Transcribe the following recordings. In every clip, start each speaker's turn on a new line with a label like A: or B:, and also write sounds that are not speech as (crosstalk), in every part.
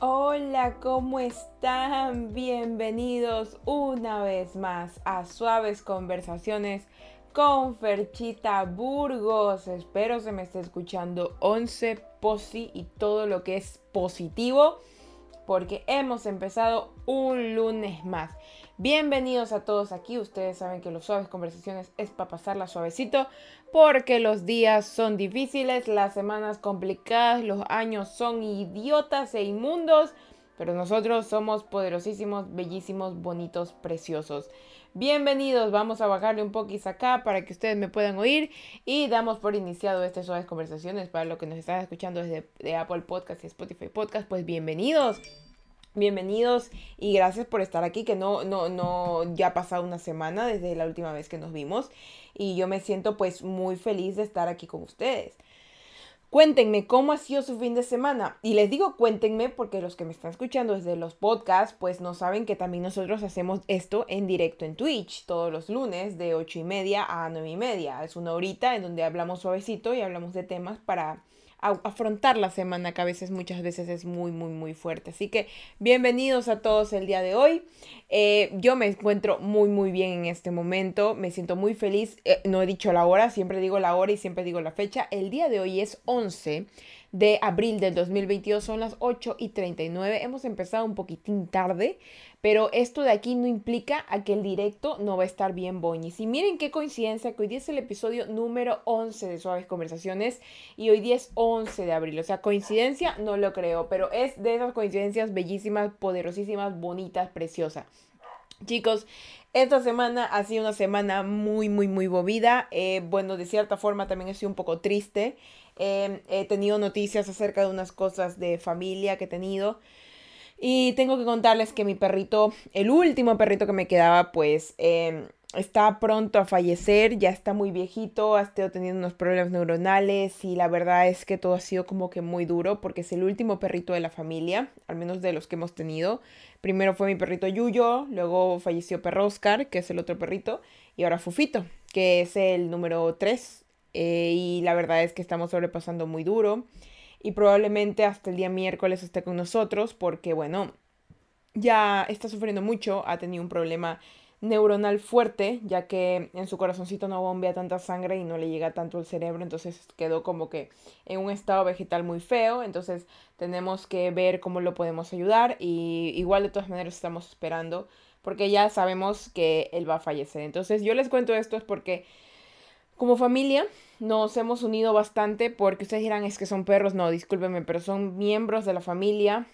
A: Hola, ¿cómo están? Bienvenidos una vez más a Suaves Conversaciones con Ferchita Burgos. Espero se me esté escuchando 11 posi y todo lo que es positivo porque hemos empezado un lunes más. Bienvenidos a todos aquí. Ustedes saben que los suaves conversaciones es para pasarla suavecito porque los días son difíciles, las semanas complicadas, los años son idiotas e inmundos, pero nosotros somos poderosísimos, bellísimos, bonitos, preciosos. Bienvenidos, vamos a bajarle un poquito acá para que ustedes me puedan oír y damos por iniciado este Suaves Conversaciones para los que nos están escuchando desde Apple Podcast y Spotify Podcast, pues bienvenidos. Bienvenidos y gracias por estar aquí, que no, no, no, ya ha pasado una semana desde la última vez que nos vimos y yo me siento pues muy feliz de estar aquí con ustedes. Cuéntenme cómo ha sido su fin de semana. Y les digo cuéntenme porque los que me están escuchando desde los podcasts, pues no saben que también nosotros hacemos esto en directo en Twitch todos los lunes de 8 y media a 9 y media. Es una horita en donde hablamos suavecito y hablamos de temas para afrontar la semana que a veces muchas veces es muy muy muy fuerte. Así que bienvenidos a todos el día de hoy. Eh, yo me encuentro muy muy bien en este momento. Me siento muy feliz. Eh, no he dicho la hora siempre digo la hora y siempre digo la fecha. El día de hoy es 11 de abril del 2022 son las 8 y 39 hemos empezado un poquitín tarde pero esto de aquí no implica a que el directo no va a estar bien boñis. Y miren qué coincidencia que hoy día es el episodio número 11 de Suaves Conversaciones y hoy día es 11 de abril. O sea, coincidencia no lo creo, pero es de esas coincidencias bellísimas, poderosísimas, bonitas, preciosas. Chicos, esta semana ha sido una semana muy, muy, muy movida. Eh, bueno, de cierta forma también he sido un poco triste. Eh, he tenido noticias acerca de unas cosas de familia que he tenido. Y tengo que contarles que mi perrito, el último perrito que me quedaba, pues em, está pronto a fallecer, ya está muy viejito, ha estado teniendo unos problemas neuronales y la verdad es que todo ha sido como que muy duro porque es el último perrito de la familia, al menos de los que hemos tenido. Primero fue mi perrito Yuyo, luego falleció perro Oscar, que es el otro perrito, y ahora Fufito, que es el número 3. Eh, y la verdad es que estamos sobrepasando muy duro y probablemente hasta el día miércoles esté con nosotros porque, bueno, ya está sufriendo mucho, ha tenido un problema neuronal fuerte, ya que en su corazoncito no bombea tanta sangre y no le llega tanto al cerebro, entonces quedó como que en un estado vegetal muy feo, entonces tenemos que ver cómo lo podemos ayudar y igual de todas maneras estamos esperando porque ya sabemos que él va a fallecer. Entonces yo les cuento esto es porque como familia nos hemos unido bastante porque ustedes dirán es que son perros, no, discúlpenme, pero son miembros de la familia,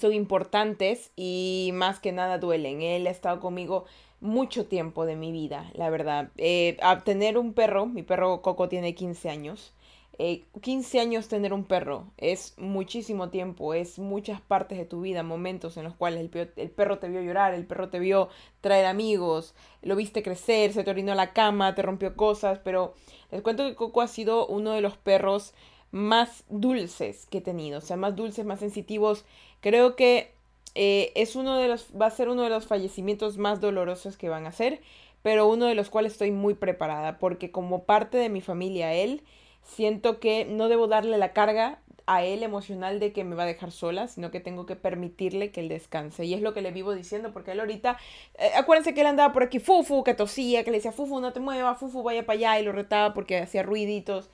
A: son importantes y más que nada duelen. Él ha estado conmigo mucho tiempo de mi vida, la verdad. Eh, a tener un perro, mi perro Coco tiene 15 años, 15 eh, años tener un perro es muchísimo tiempo, es muchas partes de tu vida, momentos en los cuales el, perro te vio llorar, el perro te vio traer amigos, lo viste crecer, se te orinó la cama, te rompió cosas, pero les cuento que Coco ha sido uno de los perros más dulces que he tenido, o sea, más dulces, más sensitivos. Creo que eh, es uno de los, va a ser uno de los fallecimientos más dolorosos que van a ser, pero uno de los cuales estoy muy preparada, porque como parte de mi familia, él, siento que no debo darle la carga a él emocional de que me va a dejar sola, sino que tengo que permitirle que él descanse. Y es lo que le vivo diciendo, porque él ahorita, eh, acuérdense que él andaba por aquí, Fufu, que tosía, que le decía, Fufu, no te muevas, Fufu, vaya para allá, y lo retaba porque hacía ruiditos.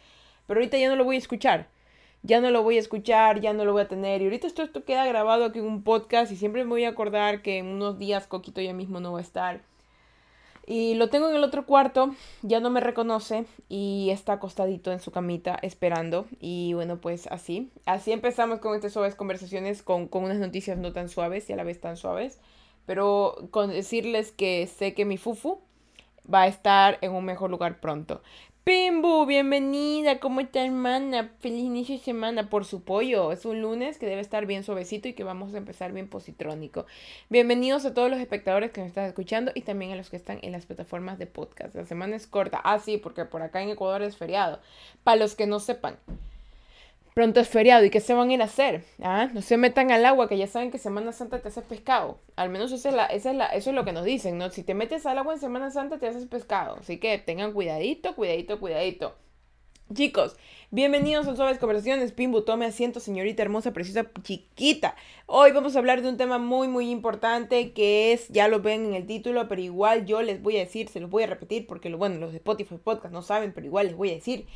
A: Pero ahorita ya no lo voy a escuchar. Ya no lo voy a escuchar, ya no lo voy a tener. Y ahorita esto, esto queda grabado aquí en un podcast y siempre me voy a acordar que en unos días Coquito ya mismo no va a estar. Y lo tengo en el otro cuarto, ya no me reconoce y está acostadito en su camita esperando. Y bueno, pues así. Así empezamos con estas suaves conversaciones con, con unas noticias no tan suaves y a la vez tan suaves. Pero con decirles que sé que mi fufu va a estar en un mejor lugar pronto. Pimbu, bienvenida, ¿cómo está hermana? Feliz inicio de semana por su pollo. Es un lunes que debe estar bien suavecito y que vamos a empezar bien positrónico. Bienvenidos a todos los espectadores que nos están escuchando y también a los que están en las plataformas de podcast. La semana es corta. Ah, sí, porque por acá en Ecuador es feriado. Para los que no sepan, pronto es feriado y ¿qué se van a ir a hacer? ¿Ah? No se metan al agua, que ya saben que Semana Santa te hace pescado. Al menos esa es la, esa es la, eso es lo que nos dicen, ¿no? Si te metes al agua en Semana Santa te haces pescado. Así que tengan cuidadito, cuidadito, cuidadito. Chicos, bienvenidos a Suaves Conversaciones. Pimbu, tome asiento, señorita hermosa, preciosa, chiquita. Hoy vamos a hablar de un tema muy, muy importante que es, ya lo ven en el título, pero igual yo les voy a decir, se los voy a repetir porque, bueno, los de Spotify Podcast no saben, pero igual les voy a decir.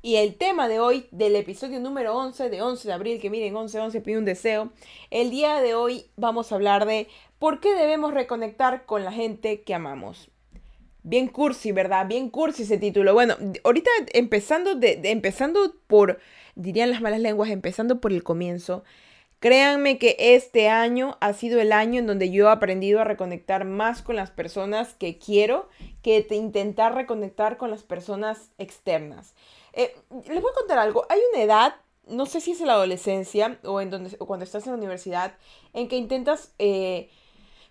A: Y el tema de hoy, del episodio número 11, de 11 de abril, que miren, 11, 11, pide un deseo. El día de hoy vamos a hablar de por qué debemos reconectar con la gente que amamos. Bien cursi, ¿verdad? Bien cursi ese título. Bueno, ahorita empezando, de, empezando por, dirían las malas lenguas, empezando por el comienzo. Créanme que este año ha sido el año en donde yo he aprendido a reconectar más con las personas que quiero que intentar reconectar con las personas externas. Eh, les voy a contar algo. Hay una edad, no sé si es la adolescencia o, en donde, o cuando estás en la universidad, en que intentas eh,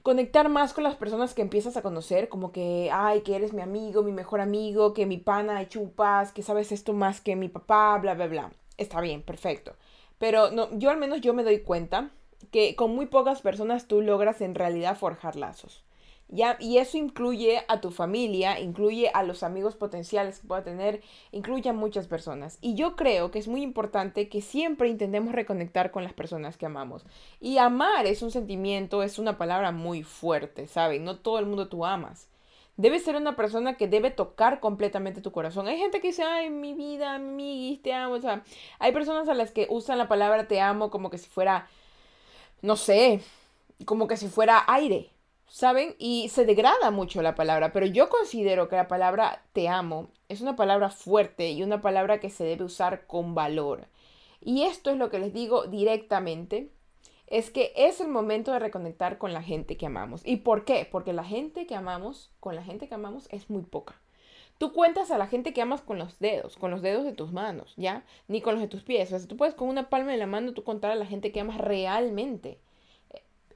A: conectar más con las personas que empiezas a conocer, como que, ay, que eres mi amigo, mi mejor amigo, que mi pana de chupas, que sabes esto más que mi papá, bla, bla, bla. Está bien, perfecto. Pero no, yo al menos yo me doy cuenta que con muy pocas personas tú logras en realidad forjar lazos. ¿Ya? Y eso incluye a tu familia, incluye a los amigos potenciales que pueda tener, incluye a muchas personas. Y yo creo que es muy importante que siempre intentemos reconectar con las personas que amamos. Y amar es un sentimiento, es una palabra muy fuerte, ¿saben? No todo el mundo tú amas. Debe ser una persona que debe tocar completamente tu corazón. Hay gente que dice, ay, mi vida, mi te amo. O sea, hay personas a las que usan la palabra te amo como que si fuera, no sé, como que si fuera aire. ¿Saben? Y se degrada mucho la palabra, pero yo considero que la palabra te amo es una palabra fuerte y una palabra que se debe usar con valor. Y esto es lo que les digo directamente, es que es el momento de reconectar con la gente que amamos. ¿Y por qué? Porque la gente que amamos, con la gente que amamos es muy poca. Tú cuentas a la gente que amas con los dedos, con los dedos de tus manos, ¿ya? Ni con los de tus pies. O sea, tú puedes con una palma de la mano tú contar a la gente que amas realmente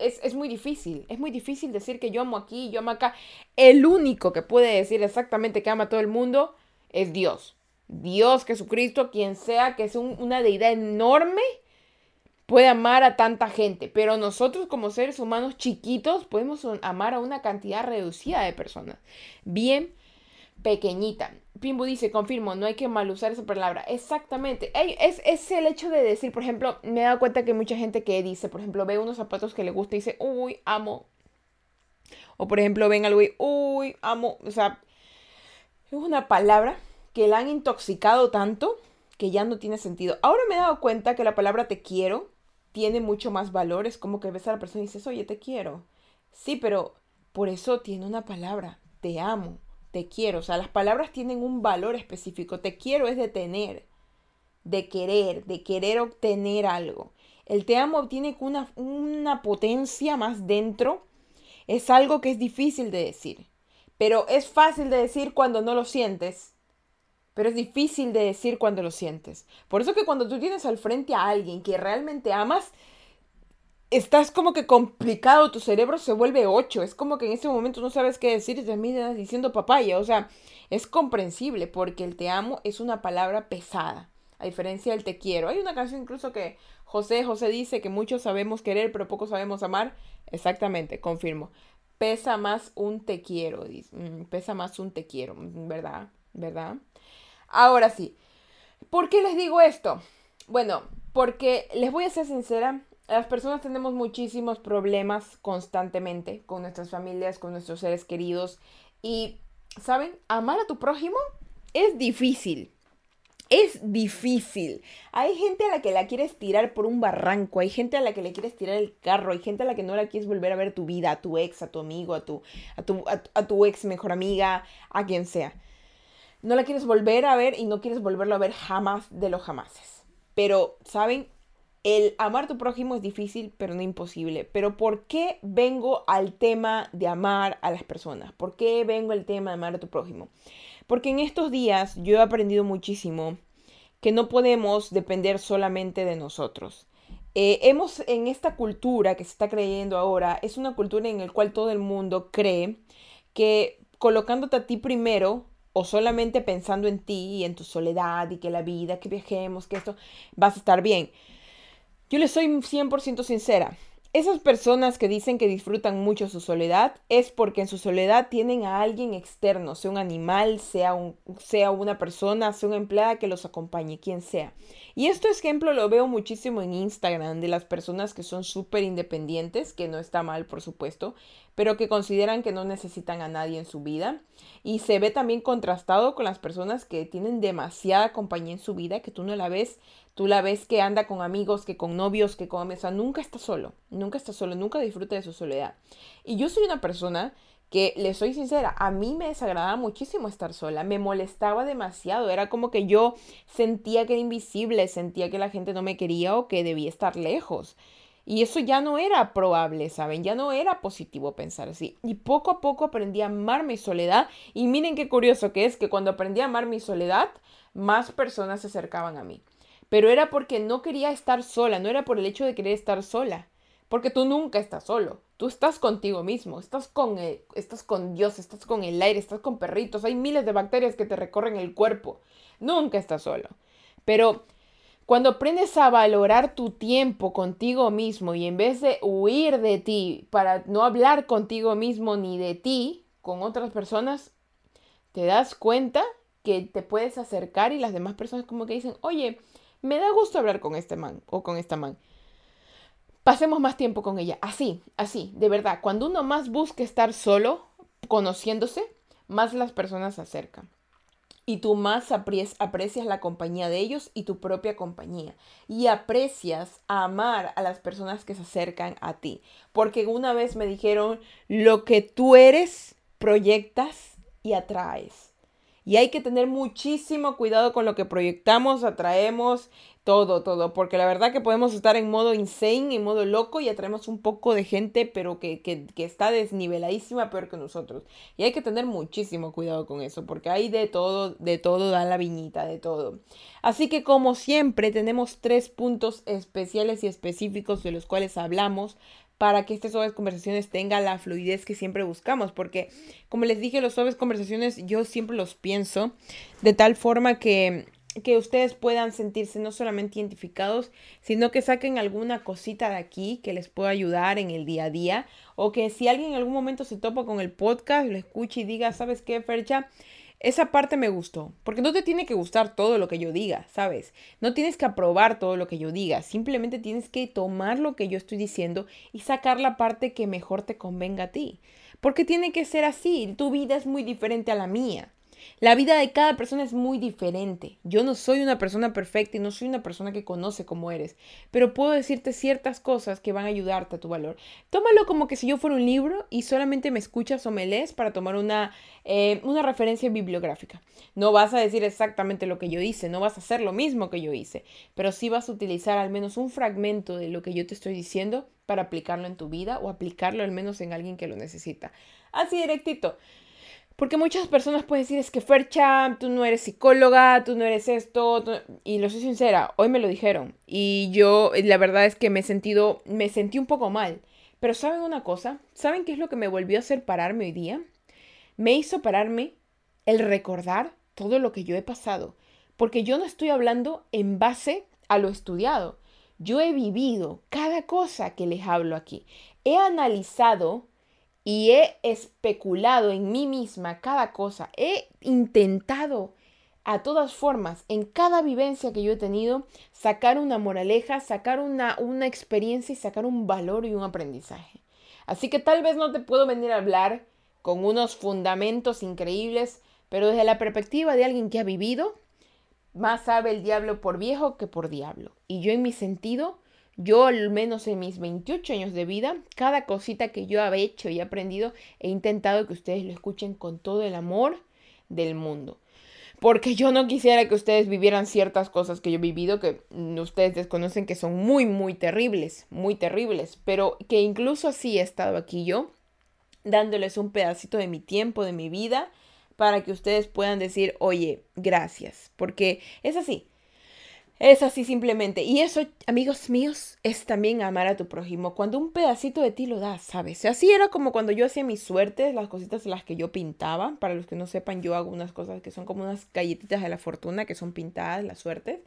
A: es, muy difícil. Es muy difícil decir que yo amo aquí, yo amo acá. El único que puede decir exactamente que ama a todo el mundo es Dios. Dios, Jesucristo, quien sea, que es una deidad enorme, puede amar a tanta gente. Pero nosotros como seres humanos chiquitos podemos amar a una cantidad reducida de personas. Bien pequeñita. Pimbu dice, confirmo, no hay que mal usar esa palabra. Exactamente. Es, es, el hecho de decir, por ejemplo, me he dado cuenta que hay mucha gente que dice, por ejemplo, ve unos zapatos que le gusta y dice, uy, amo. O por ejemplo, ven algo y, uy, amo. O sea, es una palabra que la han intoxicado tanto que ya no tiene sentido. Ahora me he dado cuenta que la palabra te quiero tiene mucho más valor. Es como que ves a la persona y dices, oye, te quiero. Sí, pero por eso tiene una palabra, te amo te quiero. O sea, las palabras tienen un valor específico. Te quiero es de tener, de querer, de querer obtener algo. El te amo tiene una, una potencia más dentro. Es algo que es difícil de decir. Pero es fácil de decir cuando no lo sientes. Pero es difícil de decir cuando lo sientes. Por eso que cuando tú tienes al frente a alguien que realmente amas, estás como que complicado, tu cerebro se vuelve ocho, es como que en ese momento no sabes qué decir y terminas diciendo papaya, o sea, es comprensible porque el te amo es una palabra pesada, a diferencia del te quiero. Hay una canción incluso que José José dice que muchos sabemos querer pero pocos sabemos amar, exactamente, confirmo. Pesa más un te quiero, dice. Mm, pesa más un te quiero, mm, ¿verdad? ¿Verdad? Ahora sí, ¿por qué les digo esto? Bueno, porque les voy a ser sincera, las personas tenemos muchísimos problemas constantemente con nuestras familias, con nuestros seres queridos. Y, ¿saben? Amar a tu prójimo es difícil. Es difícil. Hay gente a la que la quieres tirar por un barranco, hay gente a la que le quieres tirar el carro, hay gente a la que no la quieres volver a ver tu vida, a tu ex, a tu amigo, a tu, a tu, a tu ex mejor amiga, a quien sea. No la quieres volver a ver y no quieres volverlo a ver jamás de los jamases. Pero, ¿saben? El amar a tu prójimo es difícil, pero no imposible. Pero ¿por qué vengo al tema de amar a las personas? ¿Por qué vengo al tema de amar a tu prójimo? Porque en estos días yo he aprendido muchísimo que no podemos depender solamente de nosotros. Eh, hemos en esta cultura que se está creyendo ahora, es una cultura en la cual todo el mundo cree que colocándote a ti primero o solamente pensando en ti y en tu soledad y que la vida, que viajemos, que esto, vas a estar bien. Yo les soy 100% sincera. esas personas que dicen que disfrutan mucho su soledad es porque en su soledad tienen a alguien externo, sea un animal, sea, sea una persona, sea una empleada que los acompañe, quien sea. Y este ejemplo lo veo muchísimo en Instagram de las personas que son súper independientes, que no está mal, por supuesto, pero que consideran que no necesitan a nadie en su vida. Y se ve también contrastado con las personas que tienen demasiada compañía en su vida, que tú no la ves, tú la ves que anda con amigos, que con novios, que con... O sea, nunca está solo, nunca está solo, nunca disfruta de su soledad. Y yo soy una persona que le soy sincera, a mí me desagradaba muchísimo estar sola, me molestaba demasiado, era como que yo sentía que era invisible, sentía que la gente no me quería o que debía estar lejos. Y eso ya no era probable, ¿saben? Ya no era positivo pensar así. Y poco a poco aprendí a amar mi soledad. Y miren qué curioso que es que cuando aprendí a amar mi soledad, más personas se acercaban a mí. Pero era porque no quería estar sola, no era por el hecho de querer estar sola. Porque tú nunca estás solo. Tú estás contigo mismo, estás con, estás con Dios, estás con el aire, estás con perritos. Hay miles de bacterias que te recorren el cuerpo. Nunca estás solo. Pero cuando aprendes a valorar tu tiempo contigo mismo y en vez de huir de ti para no hablar contigo mismo ni de ti con otras personas, te das cuenta que te puedes acercar y las demás personas como que dicen, oye, me da gusto hablar con este man o con esta man. Pasemos más tiempo con ella. Así, así, de verdad. Cuando uno más busca estar solo, conociéndose, más las personas se acercan y tú más aprecias la compañía de ellos y tu propia compañía. Y aprecias amar a las personas que se acercan a ti. Porque una vez me dijeron, lo que tú eres, proyectas y atraes. Y hay que tener muchísimo cuidado con lo que proyectamos, atraemos, todo, todo. Porque la verdad que podemos estar en modo insane, en modo loco y atraemos un poco de gente, pero que, que, que está desniveladísima peor que nosotros. Y hay que tener muchísimo cuidado con eso, porque hay de todo, de todo da la viñita, de todo. Así que como siempre tenemos tres puntos especiales y específicos de los cuales hablamos para que estas suaves conversaciones tengan la fluidez que siempre buscamos, porque como les dije, los suaves conversaciones yo siempre los pienso de tal forma que que ustedes puedan sentirse no solamente identificados, sino que saquen alguna cosita de aquí que les pueda ayudar en el día a día, o que si alguien en algún momento se topa con el podcast, lo escuche y diga, ¿sabes qué, Fercha? Esa parte me gustó, porque no te tiene que gustar todo lo que yo diga, ¿sabes? No tienes que aprobar todo lo que yo diga, simplemente tienes que tomar lo que yo estoy diciendo y sacar la parte que mejor te convenga a ti. Porque tiene que ser así, tu vida es muy diferente a la mía. La vida de cada persona es muy diferente. Yo no soy una persona perfecta y no soy una persona que conoce cómo eres, pero puedo decirte ciertas cosas que van a ayudarte a tu valor. Tómalo como que si yo fuera un libro y solamente me escuchas o me lees para tomar una, eh, una referencia bibliográfica. No vas a decir exactamente lo que yo hice, no vas a hacer lo mismo que yo hice, pero sí vas a utilizar al menos un fragmento de lo que yo te estoy diciendo para aplicarlo en tu vida o aplicarlo al menos en alguien que lo necesita. Así directito. Porque muchas personas pueden decir, es que Fercha, tú no eres psicóloga, tú no eres esto, y lo soy sincera, hoy me lo dijeron. Y yo, la verdad es que me he sentido, me sentí un poco mal. Pero ¿saben una cosa? ¿Saben qué es lo que me volvió a hacer pararme hoy día? Me hizo pararme el recordar todo lo que yo he pasado. Porque yo no estoy hablando en base a lo estudiado. Yo he vivido cada cosa que les hablo aquí. He analizado y he especulado en mí misma cada cosa, he intentado a todas formas, en cada vivencia que yo he tenido, sacar una moraleja, sacar una, una experiencia y sacar un valor y un aprendizaje. Así que tal vez no te puedo venir a hablar con unos fundamentos increíbles, pero desde la perspectiva de alguien que ha vivido, más sabe el diablo por viejo que por diablo. Y yo en mi sentido yo, al menos en mis 28 años de vida, cada cosita que yo he hecho y aprendido, he intentado que ustedes lo escuchen con todo el amor del mundo. Porque yo no quisiera que ustedes vivieran ciertas cosas que yo he vivido que ustedes desconocen que son muy, muy terribles, muy terribles. Pero que incluso así he estado aquí yo, dándoles un pedacito de mi tiempo, de mi vida, para que ustedes puedan decir, oye, gracias. Porque es así. Es así simplemente. Y eso, amigos míos, es también amar a tu prójimo. Cuando un pedacito de ti lo das, ¿sabes? Así era como cuando yo hacía mis suertes, las cositas las que yo pintaba. Para los que no sepan, yo hago unas cosas que son como unas galletitas de la fortuna, que son pintadas, las suertes.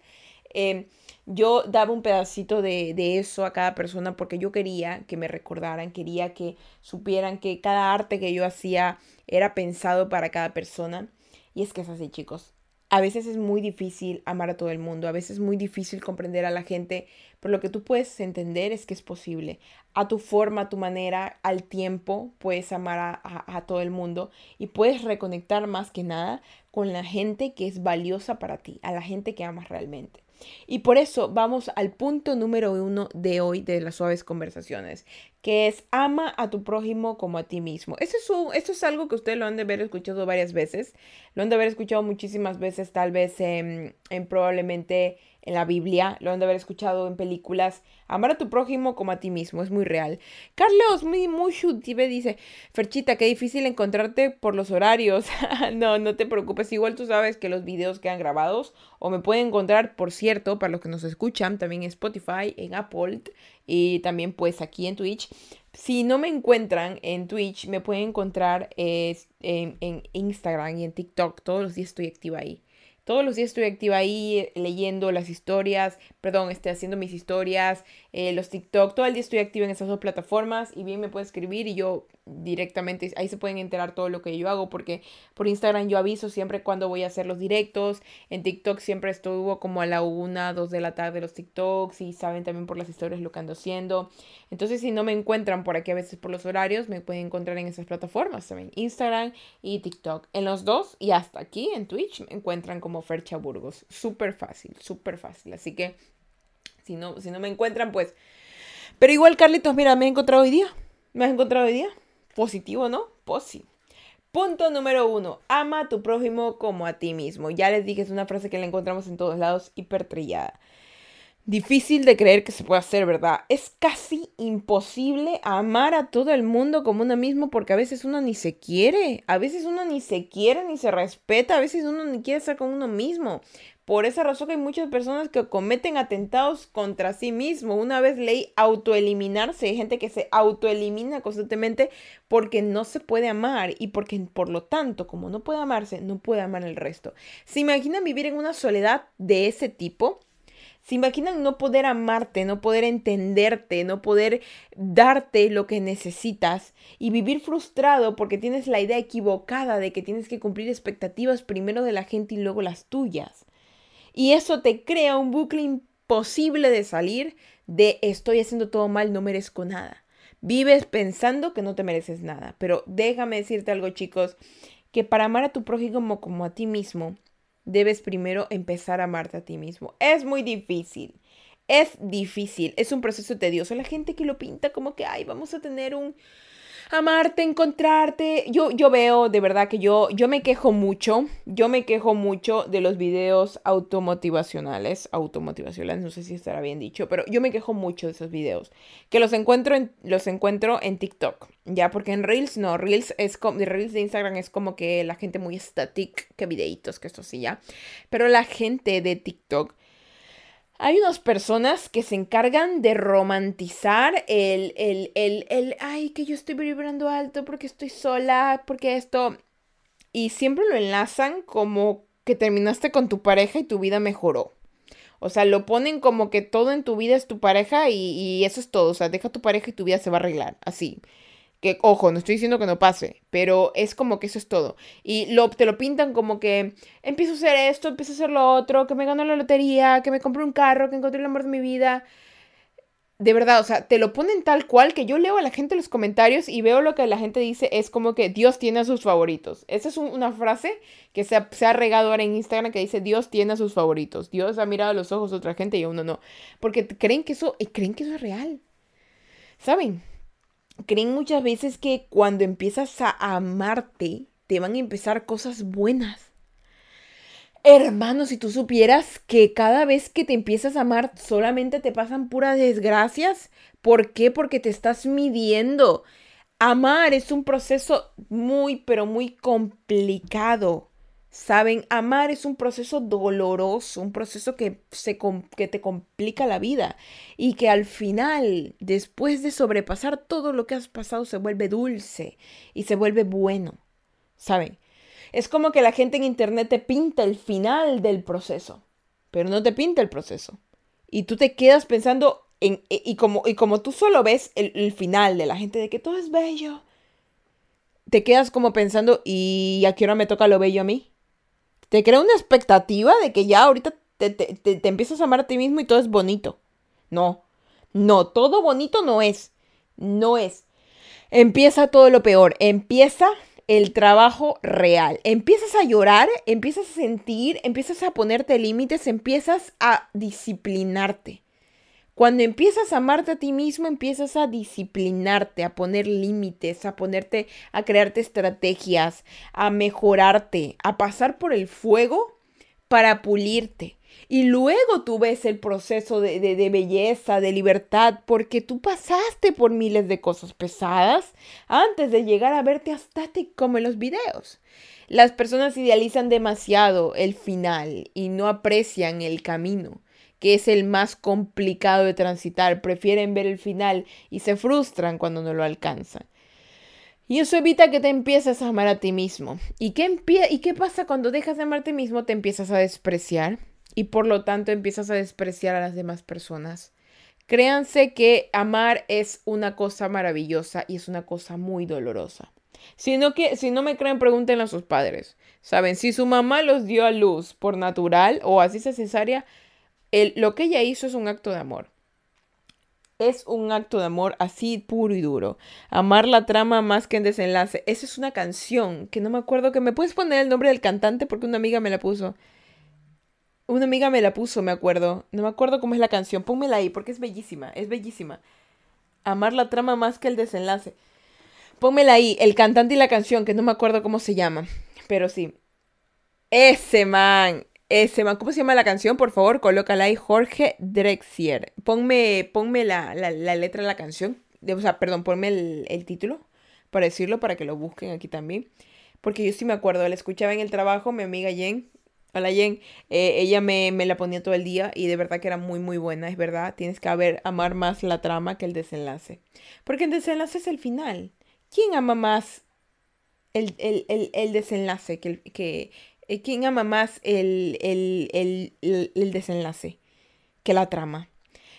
A: Eh, yo daba un pedacito de, de, eso a cada persona porque yo quería que me recordaran, quería que supieran que cada arte que yo hacía era pensado para cada persona. Y es que es así, chicos. A veces es muy difícil amar a todo el mundo, a veces es muy difícil comprender a la gente, pero lo que tú puedes entender es que es posible. A tu forma, a tu manera, al tiempo, puedes amar a, a, todo el mundo y puedes reconectar más que nada con la gente que es valiosa para ti, a la gente que amas realmente. Y por eso vamos al punto número uno de hoy de las suaves conversaciones, que es ama a tu prójimo como a ti mismo. Eso es, esto es algo que ustedes lo han de haber escuchado varias veces, lo han de haber escuchado muchísimas veces, tal vez en probablemente en la Biblia, lo han de haber escuchado en películas. Amar a tu prójimo como a ti mismo, es muy real. Carlos muy, muy dice, Ferchita, qué difícil encontrarte por los horarios. (laughs) no, no te preocupes, igual tú sabes que los videos quedan grabados o me pueden encontrar, por cierto, para los que nos escuchan, también en Spotify, en Apple y también pues aquí en Twitch. Si no me encuentran en Twitch, me pueden encontrar en, en Instagram y en TikTok. Todos los días estoy activa ahí. Todos los días estoy activa ahí leyendo las historias, perdón, estoy haciendo mis historias, eh, los TikTok, todo el día estoy activa en esas dos plataformas y bien me puede escribir y yo directamente ahí se pueden enterar todo lo que yo hago porque por Instagram yo aviso siempre cuando voy a hacer los directos, en TikTok siempre estuvo como a la una, dos de la tarde los TikToks y saben también por las historias lo que ando haciendo. Entonces si no me encuentran por aquí a veces por los horarios, me pueden encontrar en esas plataformas también, Instagram y TikTok. En los dos y hasta aquí en Twitch me encuentran como Fercha Burgos. Súper fácil, súper fácil. Así que si no, si no me encuentran, pues... Pero igual, Carlitos, mira, me he encontrado hoy día. ¿Me has encontrado hoy día? Positivo, ¿no? Posi. Punto número uno, ama a tu prójimo como a ti mismo. Ya les dije, es una frase que la encontramos en todos lados, hipertrillada. Difícil de creer que se pueda hacer, ¿verdad? Es casi imposible amar a todo el mundo como uno mismo porque a veces uno ni se quiere, a veces uno ni se quiere ni se respeta, a veces uno ni quiere estar con uno mismo. Por esa razón hay muchas personas que cometen atentados contra sí mismo. Una vez leí autoeliminarse. Hay gente que se autoelimina constantemente porque no se puede amar y porque por lo tanto, como no puede amarse, no puede amar el resto. ¿Se imaginan vivir en una soledad de ese tipo? ¿Se imaginan no poder amarte, no poder entenderte, no poder darte lo que necesitas y vivir frustrado porque tienes la idea equivocada de que tienes que cumplir expectativas primero de la gente y luego las tuyas? Y eso te crea un bucle imposible de salir de estoy haciendo todo mal, no merezco nada. Vives pensando que no te mereces nada. Pero déjame decirte algo, chicos, que para amar a tu prójimo como a ti mismo, debes primero empezar a amarte a ti mismo. Es muy difícil. Es difícil, es un proceso tedioso. La gente que lo pinta como que, ay, vamos a tener un, amarte, encontrarte. Yo, yo veo de verdad que yo, yo me quejo mucho, yo me quejo mucho de los videos automotivacionales, automotivacionales, no sé si estará bien dicho, pero yo me quejo mucho de esos videos, que los encuentro en, los encuentro en TikTok, ya, porque en Reels no, Reels es como, Reels de Instagram es como que la gente muy static, que videitos, que esto sí, ya, pero la gente de TikTok hay unas personas que se encargan de romantizar el, el, el, el, ay, que yo estoy vibrando alto porque estoy sola, porque esto... Y siempre lo enlazan como que terminaste con tu pareja y tu vida mejoró. O sea, lo ponen como que todo en tu vida es tu pareja y, y eso es todo. O sea, deja tu pareja y tu vida se va a arreglar. Así. Que, ojo, no estoy diciendo que no pase, pero es como que eso es todo. Y te lo pintan como que empiezo a hacer esto, empiezo a hacer lo otro, que me gano la lotería, que me compré un carro, que encontré el amor de mi vida. De verdad, o sea, te lo ponen tal cual que yo leo a la gente los comentarios y veo lo que la gente dice es como que Dios tiene a sus favoritos. Esa es una frase que se ha, regado ahora en Instagram que dice Dios tiene a sus favoritos. Dios ha mirado a los ojos de otra gente y uno no. Porque creen que eso, creen que eso es real. ¿Saben? Creen muchas veces que cuando empiezas a amarte, te van a empezar cosas buenas. Hermano, si tú supieras que cada vez que te empiezas a amar solamente te pasan puras desgracias, ¿por qué? Porque te estás midiendo. Amar es un proceso muy, pero muy complicado. Saben, amar es un proceso doloroso, un proceso que, se, que te complica la vida y que al final, después de sobrepasar todo lo que has pasado, se vuelve dulce y se vuelve bueno. ¿Saben? Es como que la gente en internet te pinta el final del proceso. pero no te pinta el proceso. Y tú te quedas pensando en, e, y como, y como tú solo ves el, el final de la gente de que todo es bello, te quedas como pensando, ¿y a qué hora me toca lo bello a mí? Te crea una expectativa de que ya ahorita te, te, te, empiezas a amar a ti mismo y todo es bonito. No, no, todo bonito no es. No es. Empieza todo lo peor. Empieza el trabajo real. Empiezas a llorar, empiezas a sentir, empiezas a ponerte límites, empiezas a disciplinarte. Cuando empiezas a amarte a ti mismo, empiezas a disciplinarte, a poner límites, a ponerte, a crearte estrategias, a mejorarte, a pasar por el fuego para pulirte. Y luego tú ves el proceso de, de, belleza, de libertad, porque tú pasaste por miles de cosas pesadas antes de llegar a verte estático como en los videos. Las personas idealizan demasiado el final y no aprecian el camino que es el más complicado de transitar, prefieren ver el final y se frustran cuando no lo alcanzan. Y eso evita que te empieces a amar a ti mismo. ¿Y qué, ¿Y qué pasa cuando dejas de amar a ti mismo? Te empiezas a despreciar y por lo tanto empiezas a despreciar a las demás personas. Créanse que amar es una cosa maravillosa y es una cosa muy dolorosa. Si no, que, si no me creen, pregúntenle a sus padres. Saben, si su mamá los dio a luz por natural o así cesárea, lo que ella hizo es un acto de amor. Es un acto de amor así puro y duro. Amar la trama más que en desenlace. Esa es una canción que no me acuerdo que me puedes poner el nombre del cantante porque una amiga me la puso. Una amiga me la puso, me acuerdo. No me acuerdo cómo es la canción. Pónmela ahí porque es bellísima, es bellísima. Amar la trama más que el desenlace. Pónmela ahí, el cantante y la canción, que no me acuerdo cómo se llama. Pero sí. Ese man, ese ¿Cómo se llama la canción? Por favor, colócala ahí, Jorge Drexier. Ponme, ponme la, letra de la canción. O sea, perdón, ponme el, título para decirlo, para que lo busquen aquí también. Porque yo sí me acuerdo, la escuchaba en el trabajo, mi amiga Jen. Hola Jen, eh, ella me, me, la ponía todo el día y de verdad que era muy muy buena, es verdad. Tienes que haber, amar más la trama que el desenlace. Porque el desenlace es el final. ¿Quién ama más el, el desenlace que, que, eh, ¿Quién ama más el, el, desenlace que la trama?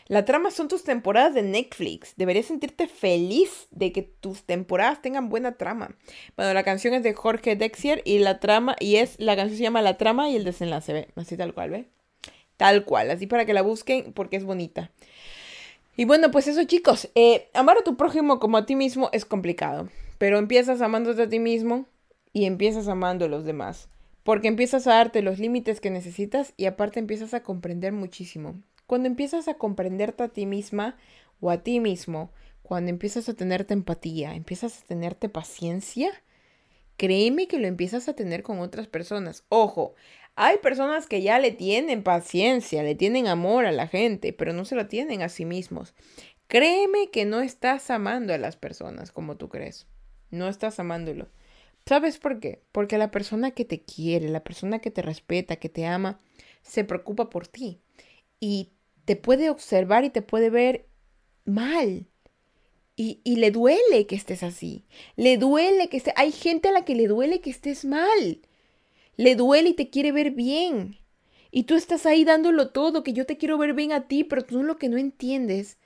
A: La trama son tus temporadas de Netflix. Deberías sentirte feliz de que tus temporadas tengan buena trama. Bueno, la canción es de Jorge Dexier y la trama, y es, la canción se llama La trama y el desenlace, ¿ve? Así tal cual, ¿ve? Tal cual, así para que la busquen porque es bonita. Y bueno, pues eso chicos, eh, amar a tu prójimo como a ti mismo es complicado, pero empiezas amándote a ti mismo y empiezas amando a los demás porque empiezas a darte los límites que necesitas y aparte empiezas a comprender muchísimo. Cuando empiezas a comprenderte a ti misma o a ti mismo, cuando empiezas a tenerte empatía, empiezas a tenerte paciencia, créeme que lo empiezas a tener con otras personas. Ojo, hay personas que ya le tienen paciencia, le tienen amor a la gente, pero no se lo tienen a sí mismos. Créeme que no estás amando a las personas como tú crees. No estás amándolo. ¿Sabes por qué? Porque la persona que te quiere, la persona que te respeta, que te ama, se preocupa por ti y te puede observar y te puede ver mal. Y, le duele que estés así. Le duele que estés... Hay gente a la que le duele que estés mal. Le duele y te quiere ver bien. Y tú estás ahí dándolo todo, que yo te quiero ver bien a ti, pero tú lo que no entiendes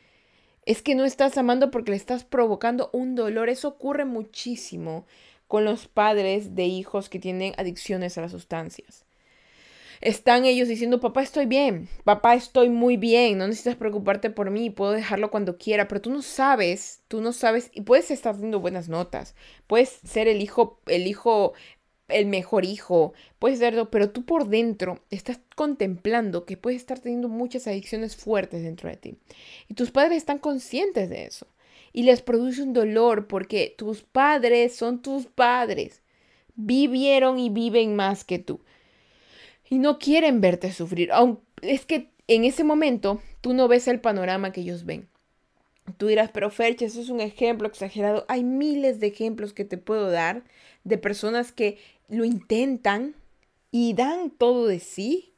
A: es que no estás amando porque le estás provocando un dolor. Eso ocurre muchísimo con los padres de hijos que tienen adicciones a las sustancias. Están ellos diciendo, papá, estoy bien, papá, estoy muy bien, no necesitas preocuparte por mí, puedo dejarlo cuando quiera, pero tú no sabes, tú no sabes, y puedes estar teniendo buenas notas, puedes ser el hijo, el hijo, el mejor hijo, puedes serlo, pero tú por dentro estás contemplando que puedes estar teniendo muchas adicciones fuertes dentro de ti. Y tus padres están conscientes de eso y les produce un dolor porque tus padres son tus padres. Vivieron y viven más que tú. Y no quieren verte sufrir. Es que en ese momento tú no ves el panorama que ellos ven. Tú dirás, pero Ferche, eso es un ejemplo exagerado. Hay miles de ejemplos que te puedo dar de personas que lo intentan y dan todo de sí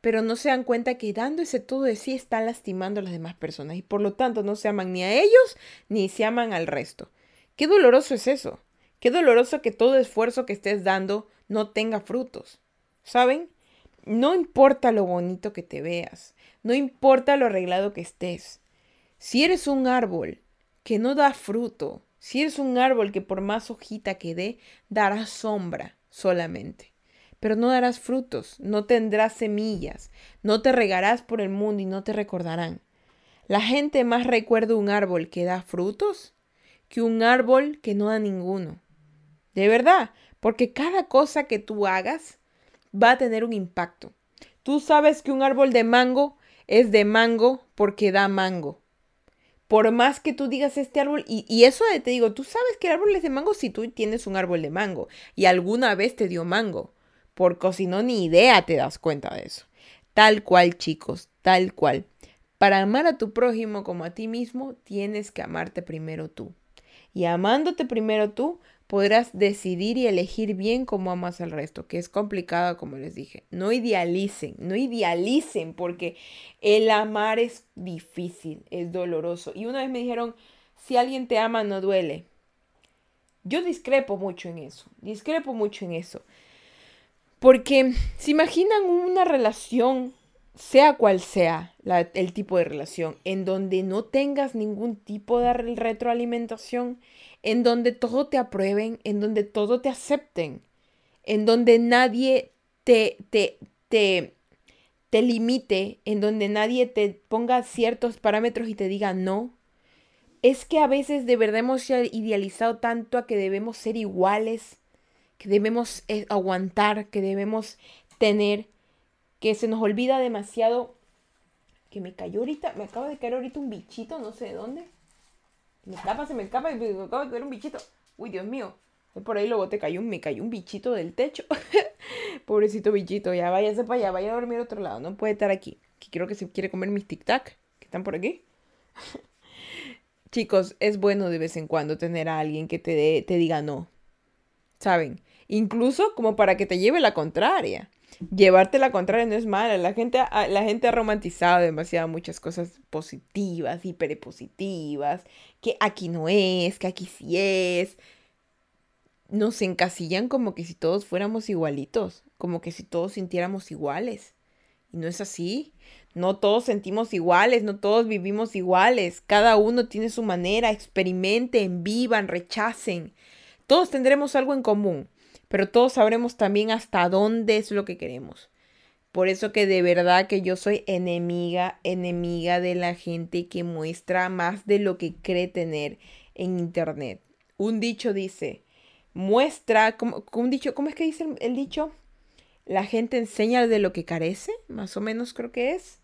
A: pero no se dan cuenta que dándose todo de sí está lastimando a las demás personas y por lo tanto no se aman ni a ellos ni se aman al resto. Qué doloroso es eso. Qué doloroso que todo esfuerzo que estés dando no tenga frutos. ¿Saben? no importa lo bonito que te veas, no importa lo arreglado que estés. Si eres un árbol que no da fruto, si eres un árbol que por más hojita que dé, dará sombra solamente. Pero no darás frutos, no tendrás semillas, no te regarás por el mundo y no te recordarán. La gente más recuerda un árbol que da frutos que un árbol que no da ninguno. De verdad, porque cada cosa que tú hagas va a tener un impacto. Tú sabes que un árbol de mango es de mango porque da mango. Por más que tú digas este árbol, y, eso te digo, tú sabes que el árbol es de mango si tú tienes un árbol de mango y alguna vez te dio mango, porque si no, ni idea te das cuenta de eso. Tal cual, chicos, tal cual. Para amar a tu prójimo como a ti mismo, tienes que amarte primero tú. Y amándote primero tú, podrás decidir y elegir bien cómo amas al resto, que es complicado, como les dije. No idealicen, no idealicen, porque el amar es difícil, es doloroso. Y una vez me dijeron, si alguien te ama, no duele. Yo discrepo mucho en eso, discrepo mucho en eso. Porque se imaginan una relación, sea cual sea el tipo de relación, en donde no tengas ningún tipo de retroalimentación, en donde todo te aprueben, en donde todo te acepten, en donde nadie te, te, te, te limite, en donde nadie te ponga ciertos parámetros y te diga no. Es que a veces de verdad hemos idealizado tanto a que debemos ser iguales, que debemos eh, aguantar, que debemos tener, que se nos olvida demasiado que me cayó ahorita, me acaba de caer ahorita un bichito, no sé de dónde. Me escapa, se me escapa y me acaba de caer un bichito. Uy, Dios mío. Por ahí luego te cayó, me cayó un bichito del techo. (laughs) Pobrecito bichito, ya váyase para allá, vaya a dormir a otro lado. No puede estar aquí. Que creo que se quiere comer mis tic-tac, que están por aquí. (laughs) Chicos, es bueno de vez en cuando tener a alguien que te, te diga no. ¿Saben? Incluso como para que te lleve la contraria llevarte la contraria no es mala. La gente, la gente ha romantizado demasiado muchas cosas positivas, hiperpositivas, que aquí no es, que aquí sí es. Nos encasillan como que si todos fuéramos igualitos, como que si todos sintiéramos iguales. Y no es así. No todos sentimos iguales, no todos vivimos iguales. Cada uno tiene su manera. Experimenten, vivan, rechacen. Todos tendremos algo en común pero todos sabremos también hasta dónde es lo que queremos. Por eso que de verdad que yo soy enemiga, enemiga de la gente que muestra más de lo que cree tener en internet. Un dicho dice, muestra, como, un dicho, ¿cómo es que dice el dicho? La gente enseña de lo que carece, más o menos creo que es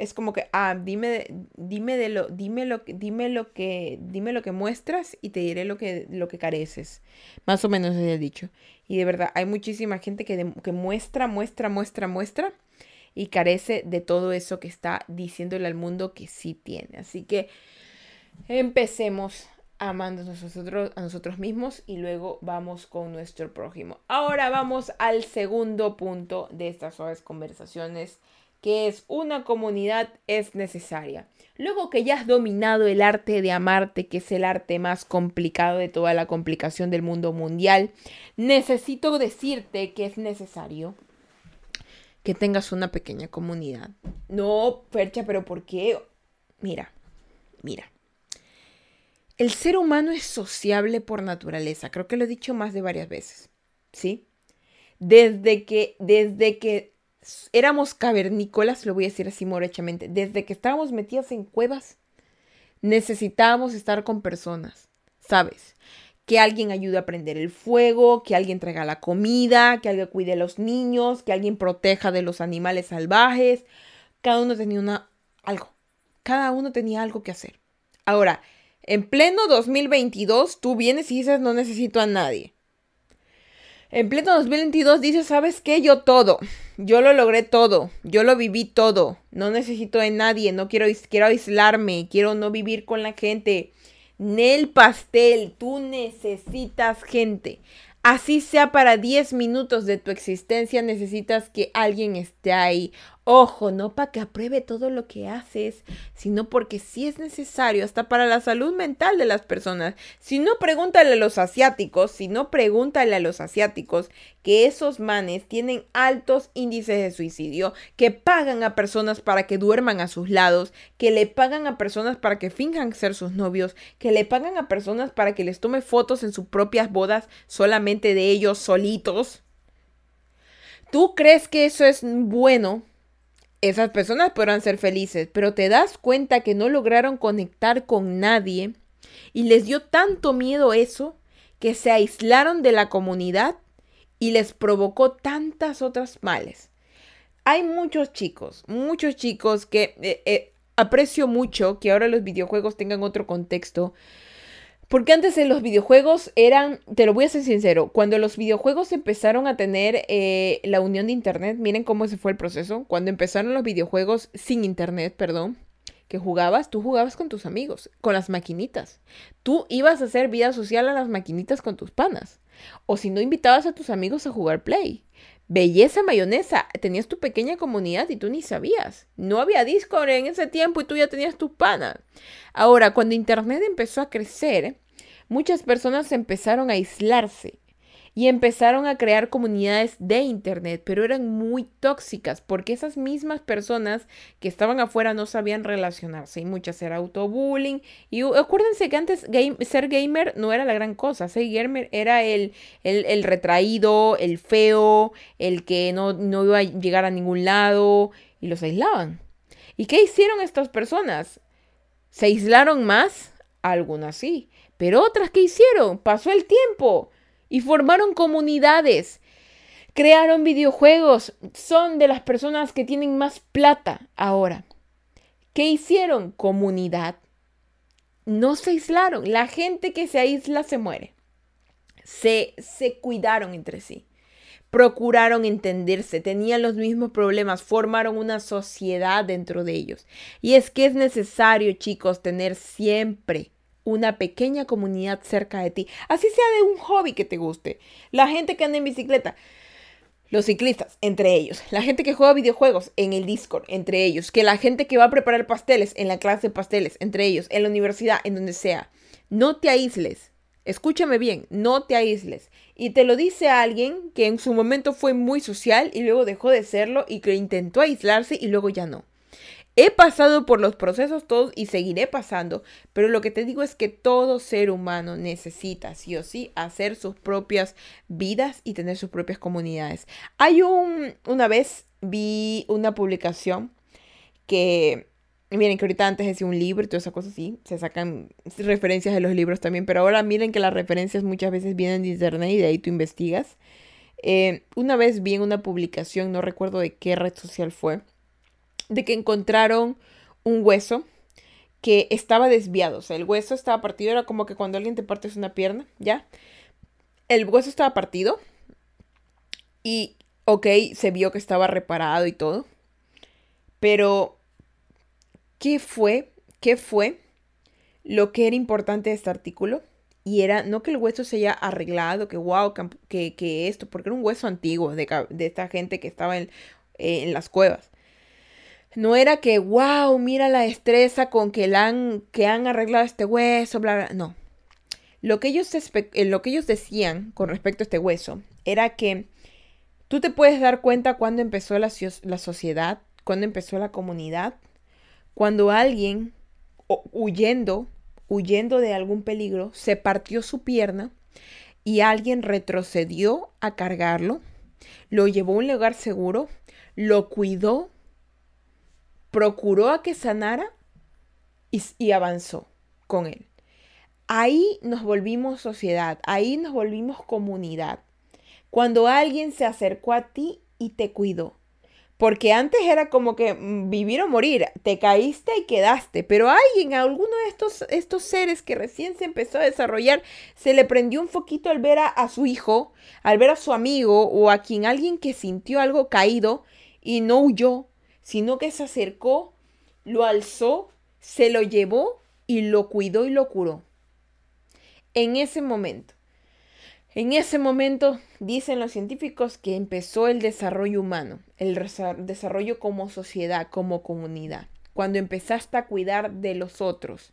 A: es como que, ah, dime, dime de lo, dime lo, dime lo que, dime lo que muestras y te diré lo que, lo que careces. Más o menos es el dicho. Y de verdad, hay muchísima gente que, que muestra, muestra, muestra, muestra y carece de todo eso que está diciéndole al mundo que sí tiene. Así que empecemos amándonos nosotros, a nosotros mismos y luego vamos con nuestro prójimo. Ahora vamos al segundo punto de estas suaves conversaciones que es una comunidad es necesaria. Luego que ya has dominado el arte de amarte, que es el arte más complicado de toda la complicación del mundo mundial, necesito decirte que es necesario que tengas una pequeña comunidad. No, Percha, pero ¿por qué? Mira, mira. El ser humano es sociable por naturaleza. Creo que lo he dicho más de varias veces. ¿Sí? Desde que, desde que éramos cavernícolas, lo voy a decir así morechamente, desde que estábamos metidas en cuevas, necesitábamos estar con personas, ¿sabes? Que alguien ayude a prender el fuego, que alguien traiga la comida, que alguien cuide a los niños, que alguien proteja de los animales salvajes. Cada uno tenía una algo. Cada uno tenía algo que hacer. Ahora, en pleno 2022, tú vienes y dices, no necesito a nadie. En pleno 2022 dices, ¿sabes qué? Yo todo. Yo lo logré todo, yo lo viví todo, no necesito de nadie, no quiero, quiero aislarme, quiero no vivir con la gente. Nel pastel, tú necesitas gente. Así sea para 10 minutos de tu existencia, necesitas que alguien esté ahí. Ojo, no para que apruebe todo lo que haces, sino porque sí es necesario, hasta para la salud mental de las personas. Si no, pregúntale a los asiáticos, si no, pregúntale a los asiáticos que esos manes tienen altos índices de suicidio, que pagan a personas para que duerman a sus lados, que le pagan a personas para que finjan ser sus novios, que le pagan a personas para que les tome fotos en sus propias bodas solamente de ellos solitos. ¿Tú crees que eso es bueno? Esas personas podrán ser felices, pero te das cuenta que no lograron conectar con nadie y les dio tanto miedo eso que se aislaron de la comunidad y les provocó tantas otras males. Hay muchos chicos, muchos chicos que eh, eh, aprecio mucho que ahora los videojuegos tengan otro contexto, porque antes en los videojuegos eran, te lo voy a ser sincero, cuando los videojuegos empezaron a tener eh, la unión de Internet, miren cómo se fue el proceso, cuando empezaron los videojuegos sin Internet, perdón, que jugabas, tú jugabas con tus amigos, con las maquinitas. Tú ibas a hacer vida social a las maquinitas con tus panas. O si no, invitabas a tus amigos a jugar Play. Belleza mayonesa, tenías tu pequeña comunidad y tú ni sabías. No había Discord en ese tiempo y tú ya tenías tus panas. Ahora, cuando Internet empezó a crecer, muchas personas empezaron a aislarse y empezaron a crear comunidades de Internet, pero eran muy tóxicas porque esas mismas personas que estaban afuera no sabían relacionarse y muchas era autobullying. Y acuérdense que antes ser gamer no era la gran cosa, ser gamer era el, el, retraído, el feo, el que no, no iba a llegar a ningún lado y los aislaban. ¿Y qué hicieron estas personas? ¿Se aislaron más? Algunas sí, pero otras ¿qué hicieron? Pasó el tiempo y formaron comunidades. Crearon videojuegos. Son de las personas que tienen más plata ahora. ¿Qué hicieron? Comunidad. No se aislaron. La gente que se aísla se muere. Se, se cuidaron entre sí. Procuraron entenderse, tenían los mismos problemas, formaron una sociedad dentro de ellos. Y es que es necesario, chicos, tener siempre una pequeña comunidad cerca de ti, así sea de un hobby que te guste. La gente que anda en bicicleta, los ciclistas, entre ellos, la gente que juega videojuegos en el Discord, entre ellos, que la gente que va a preparar pasteles en la clase de pasteles, entre ellos, en la universidad, en donde sea. No te aísles. Escúchame bien, no te aísles. Y te lo dice alguien que en su momento fue muy social y luego dejó de serlo y que intentó aislarse y luego ya no. He pasado por los procesos todos y seguiré pasando, pero lo que te digo es que todo ser humano necesita, sí o sí, hacer sus propias vidas y tener sus propias comunidades. Hay un, una vez vi una publicación que, miren que ahorita antes decía un libro y todas esas cosas así, se sacan referencias de los libros también, pero ahora miren que las referencias muchas veces vienen de internet y de ahí tú investigas. Eh, una vez vi en una publicación, no recuerdo de qué red social fue, de que encontraron un hueso que estaba desviado. O sea, el hueso estaba partido. Era como que cuando alguien te partes una pierna, ¿ya? El hueso estaba partido. Y, ok, se vio que estaba reparado y todo. Pero, ¿qué fue? ¿Qué fue lo que era importante de este artículo? Y era no que el hueso se haya arreglado, que wow, que, que esto, porque era un hueso antiguo de, de esta gente que estaba en, en las cuevas. No era que, wow, mira la destreza con que, han, que han arreglado este hueso, bla, bla. No. Lo que, ellos eh, lo que ellos decían con respecto a este hueso era que tú te puedes dar cuenta cuando empezó la, la sociedad, cuando empezó la comunidad, cuando alguien huyendo, huyendo de algún peligro, se partió su pierna y alguien retrocedió a cargarlo, lo llevó a un lugar seguro, lo cuidó procuró a que sanara y, avanzó con él. Ahí nos volvimos sociedad, ahí nos volvimos comunidad. Cuando alguien se acercó a ti y te cuidó. Porque antes era como que mm, vivir o morir, te caíste y quedaste, pero alguien, alguno de estos, estos seres que recién se empezó a desarrollar, se le prendió un foquito al ver a, a su hijo, al ver a su amigo o a quien alguien que sintió algo caído y no huyó, sino que se acercó, lo alzó, se lo llevó y lo cuidó y lo curó. En ese momento. En ese momento dicen los científicos que empezó el desarrollo humano, el desarrollo como sociedad, como comunidad, cuando empezaste a cuidar de los otros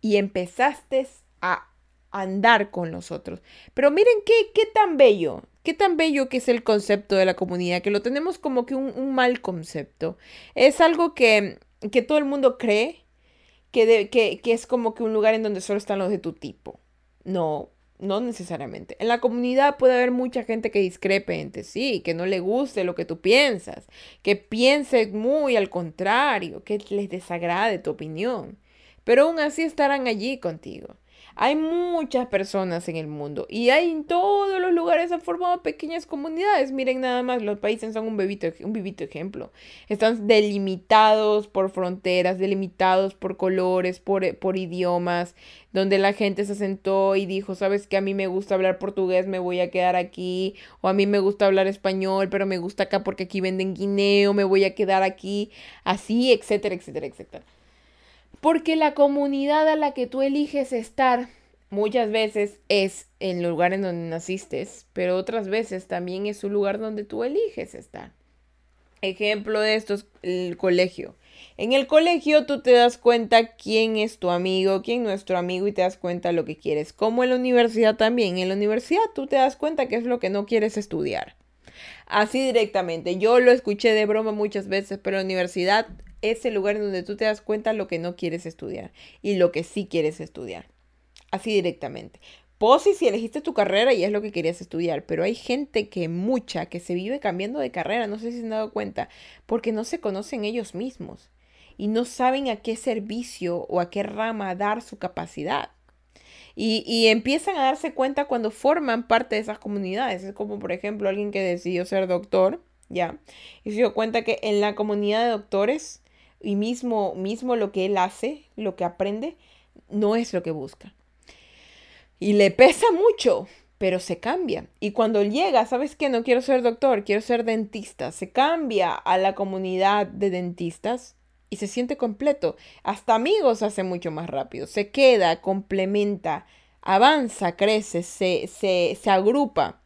A: y empezaste a andar con los otros. Pero miren qué, qué tan bello, qué tan bello que es el concepto de la comunidad, que lo tenemos como que un, mal concepto. Es algo que, que todo el mundo cree que, que, que es como que un lugar en donde solo están los de tu tipo. No, no necesariamente. En la comunidad puede haber mucha gente que discrepe entre sí, que no le guste lo que tú piensas, que piense muy al contrario, que les desagrade tu opinión. Pero aún así estarán allí contigo. Hay muchas personas en el mundo y hay en todos los lugares han formado pequeñas comunidades. Miren nada más, los países son un bebito, un vivito ejemplo. Están delimitados por fronteras, delimitados por colores, por, por idiomas, donde la gente se sentó y dijo, sabes que a mí me gusta hablar portugués, me voy a quedar aquí, o a mí me gusta hablar español, pero me gusta acá porque aquí venden guineo, me voy a quedar aquí, así, etcétera, etcétera, etcétera. Porque la comunidad a la que tú eliges estar muchas veces es el lugar en donde naciste, pero otras veces también es un lugar donde tú eliges estar. Ejemplo de esto es el colegio. En el colegio tú te das cuenta quién es tu amigo, quién no es tu amigo y te das cuenta lo que quieres. Como en la universidad también. En la universidad tú te das cuenta qué es lo que no quieres estudiar. Así directamente. Yo lo escuché de broma muchas veces, pero en la universidad es el lugar en donde tú te das cuenta lo que no quieres estudiar y lo que sí quieres estudiar. Así directamente. Posi si elegiste tu carrera y es lo que querías estudiar, pero hay gente que mucha, que se vive cambiando de carrera, no sé si se han dado cuenta, porque no se conocen ellos mismos y no saben a qué servicio o a qué rama dar su capacidad. Y, y, empiezan a darse cuenta cuando forman parte de esas comunidades. Es como, por ejemplo, alguien que decidió ser doctor, ¿ya? Y se dio cuenta que en la comunidad de doctores y mismo, mismo lo que él hace, lo que aprende, no es lo que busca. Y le pesa mucho, pero se cambia. Y cuando llega, ¿sabes qué? No quiero ser doctor, quiero ser dentista. Se cambia a la comunidad de dentistas y se siente completo. Hasta amigos hace mucho más rápido. Se queda, complementa, avanza, crece, se, se, se agrupa.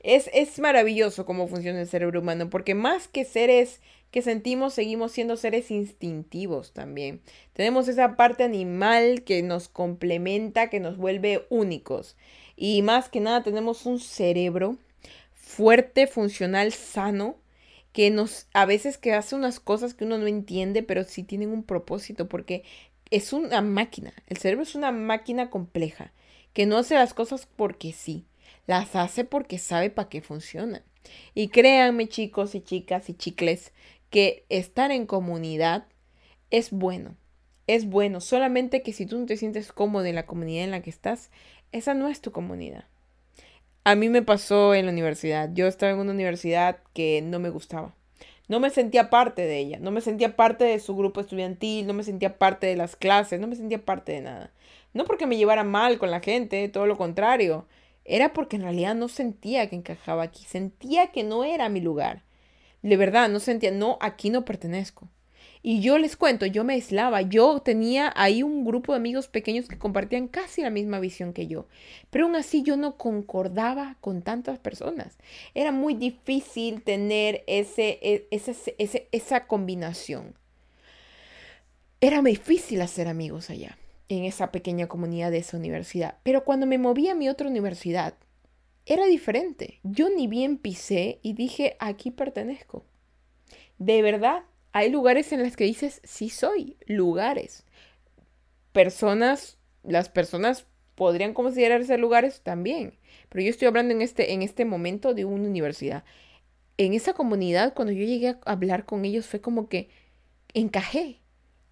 A: Es, es maravilloso cómo funciona el cerebro humano, porque más que seres que sentimos, seguimos siendo seres instintivos también. Tenemos esa parte animal que nos complementa, que nos vuelve únicos. Y más que nada tenemos un cerebro fuerte, funcional, sano, que nos a veces que hace unas cosas que uno no entiende, pero sí tienen un propósito, porque es una máquina. El cerebro es una máquina compleja, que no hace las cosas porque sí, las hace porque sabe para qué funcionan. Y créanme chicos y chicas y chicles, que estar en comunidad es bueno. Es bueno, solamente que si tú no te sientes cómodo en la comunidad en la que estás, esa no es tu comunidad. A mí me pasó en la universidad. Yo estaba en una universidad que no me gustaba. No me sentía parte de ella, no me sentía parte de su grupo estudiantil, no me sentía parte de las clases, no me sentía parte de nada. No porque me llevara mal con la gente, todo lo contrario. Era porque en realidad no sentía que encajaba aquí, sentía que no era mi lugar. De verdad, no sentía, no, aquí no pertenezco. Y yo les cuento, yo me aislaba, yo tenía ahí un grupo de amigos pequeños que compartían casi la misma visión que yo, pero aún así yo no concordaba con tantas personas. Era muy difícil tener ese, e, ese, ese, esa combinación. Era muy difícil hacer amigos allá, en esa pequeña comunidad de esa universidad. Pero cuando me moví a mi otra universidad, era diferente. Yo ni bien pisé y dije, aquí pertenezco. De verdad, hay lugares en los que dices, sí soy, lugares. Personas, las personas podrían considerarse lugares también. Pero yo estoy hablando en este, en este momento de una universidad. En esa comunidad, cuando yo llegué a hablar con ellos, fue como que encajé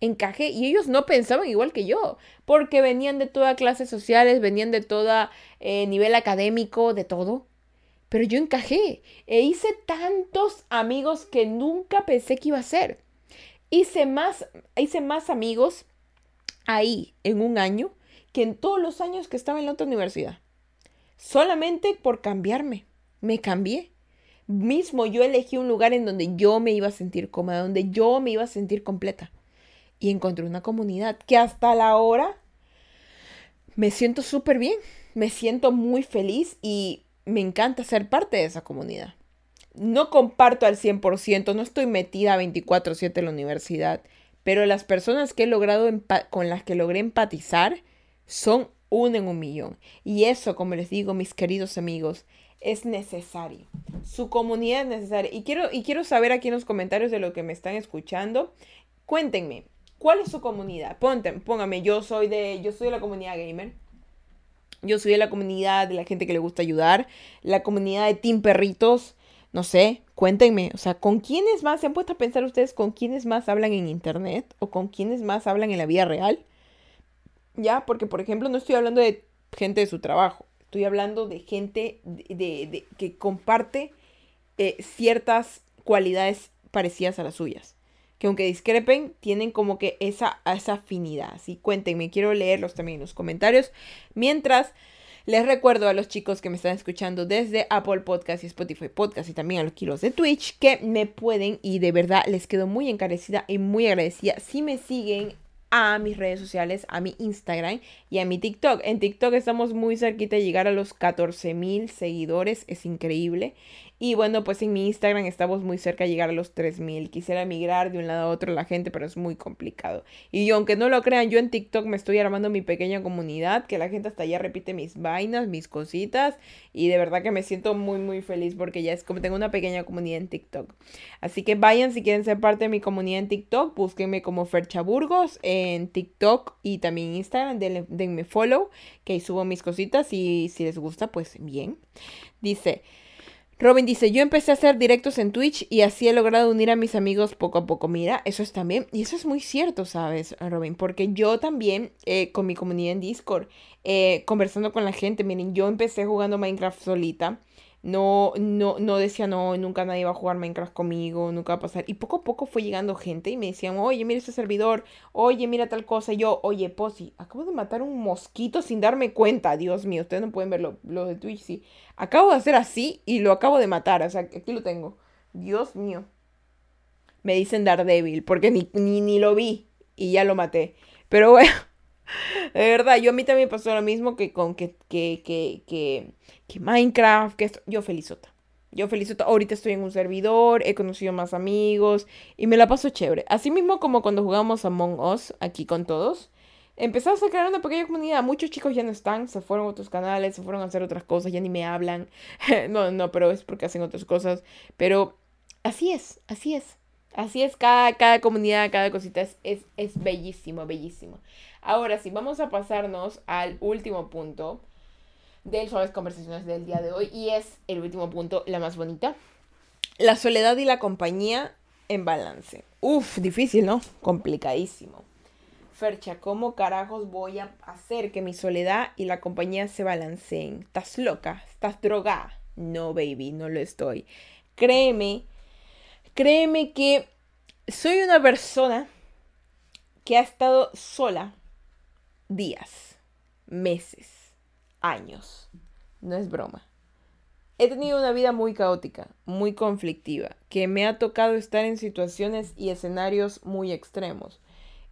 A: encajé y ellos no pensaban igual que yo, porque venían de todas clases sociales, venían de todo eh, nivel académico, de todo. Pero yo encajé e hice tantos amigos que nunca pensé que iba a ser. Hice más, hice más amigos ahí en un año que en todos los años que estaba en la otra universidad. Solamente por cambiarme. Me cambié. Mismo yo elegí un lugar en donde yo me iba a sentir cómoda, donde yo me iba a sentir completa y encontré una comunidad que hasta la hora me siento súper bien. me siento muy feliz y me encanta ser parte de esa comunidad. No comparto al 100%, no estoy metida 24/7 en la universidad, pero las personas que he logrado con las que logré empatizar son uno en un millón. Y eso, como les digo, mis queridos amigos, es necesario. Su comunidad es necesaria. Y quiero, y quiero saber aquí en los comentarios de lo que me están escuchando. Cuéntenme, ¿cuál es su comunidad? Ponte, póngame, yo soy de, yo soy de la comunidad gamer. Yo soy de la comunidad de la gente que le gusta ayudar. La comunidad de Team Perritos. No sé, cuéntenme. O sea, ¿con quiénes más? ¿Se han puesto a pensar ustedes con quiénes más hablan en internet? ¿O con quiénes más hablan en la vida real? Ya, porque por ejemplo no estoy hablando de gente de su trabajo. Estoy hablando de gente de, que comparte eh, ciertas cualidades parecidas a las suyas. Que aunque discrepen, tienen como que esa, esa afinidad. Así cuéntenme, quiero leerlos también en los comentarios. Mientras, les recuerdo a los chicos que me están escuchando desde Apple Podcast y Spotify Podcast y también a los kilos de Twitch que me pueden y de verdad les quedo muy encarecida y muy agradecida si me siguen a mis redes sociales, a mi Instagram y a mi TikTok. En TikTok estamos muy cerquita de llegar a los 14 mil seguidores, es increíble. Y bueno, pues en mi Instagram estamos muy cerca de llegar a los 3000. Quisiera migrar de un lado a otro la gente, pero es muy complicado. Y aunque no lo crean, yo en TikTok me estoy armando mi pequeña comunidad, que la gente hasta allá repite mis vainas, mis cositas. Y de verdad que me siento muy, muy feliz porque ya es como tengo una pequeña comunidad en TikTok. Así que vayan si quieren ser parte de mi comunidad en TikTok, búsquenme como Fercha Burgos en TikTok y también en Instagram. Denme follow, que ahí subo mis cositas y si les gusta, pues bien. Dice... Robin dice, yo empecé a hacer directos en Twitch y así he logrado unir a mis amigos poco a poco. Mira, eso es también, y eso es muy cierto, ¿sabes, Robin? Porque yo también, eh, con mi comunidad en Discord, eh, conversando con la gente, miren, yo empecé jugando Minecraft solita no, no, no decía, no, nunca nadie va a jugar Minecraft conmigo, nunca va a pasar. Y poco a poco fue llegando gente y me decían, oye, mira este servidor, oye, mira tal cosa. Y yo, oye, Posi, acabo de matar un mosquito sin darme cuenta. Dios mío, ustedes no pueden verlo, lo de Twitch, sí. Acabo de hacer así y lo acabo de matar. O sea, aquí lo tengo. Dios mío. Me dicen Daredevil, porque ni, ni, ni lo vi y ya lo maté. Pero (laughs) bueno. (laughs) De verdad, yo a mí también pasó lo mismo que con que, que, que, que, Minecraft, que esto, yo felizota. Yo felizota, ahorita estoy en un servidor, he conocido más amigos y me la paso chévere. Así mismo como cuando jugamos Among Us aquí con todos. Empezamos a crear una pequeña comunidad. Muchos chicos ya no están, se fueron a otros canales, se fueron a hacer otras cosas, ya ni me hablan. (laughs) no, no, pero es porque hacen otras cosas. Pero así es, así es. Así es, cada, cada comunidad, cada cosita es, es, es bellísimo, bellísimo. Ahora sí, vamos a pasarnos al último punto de Suaves Conversaciones del día de hoy. Y es el último punto, la más bonita. La soledad y la compañía en balance. Uf, difícil, ¿no? Complicadísimo. Fercha, ¿cómo carajos voy a hacer que mi soledad y la compañía se balanceen? ¿Estás loca? ¿Estás drogada? No, baby, no lo estoy. Créeme, créeme que soy una persona que ha estado sola días, meses, años. No es broma. He tenido una vida muy caótica, muy conflictiva, que me ha tocado estar en situaciones y escenarios muy extremos.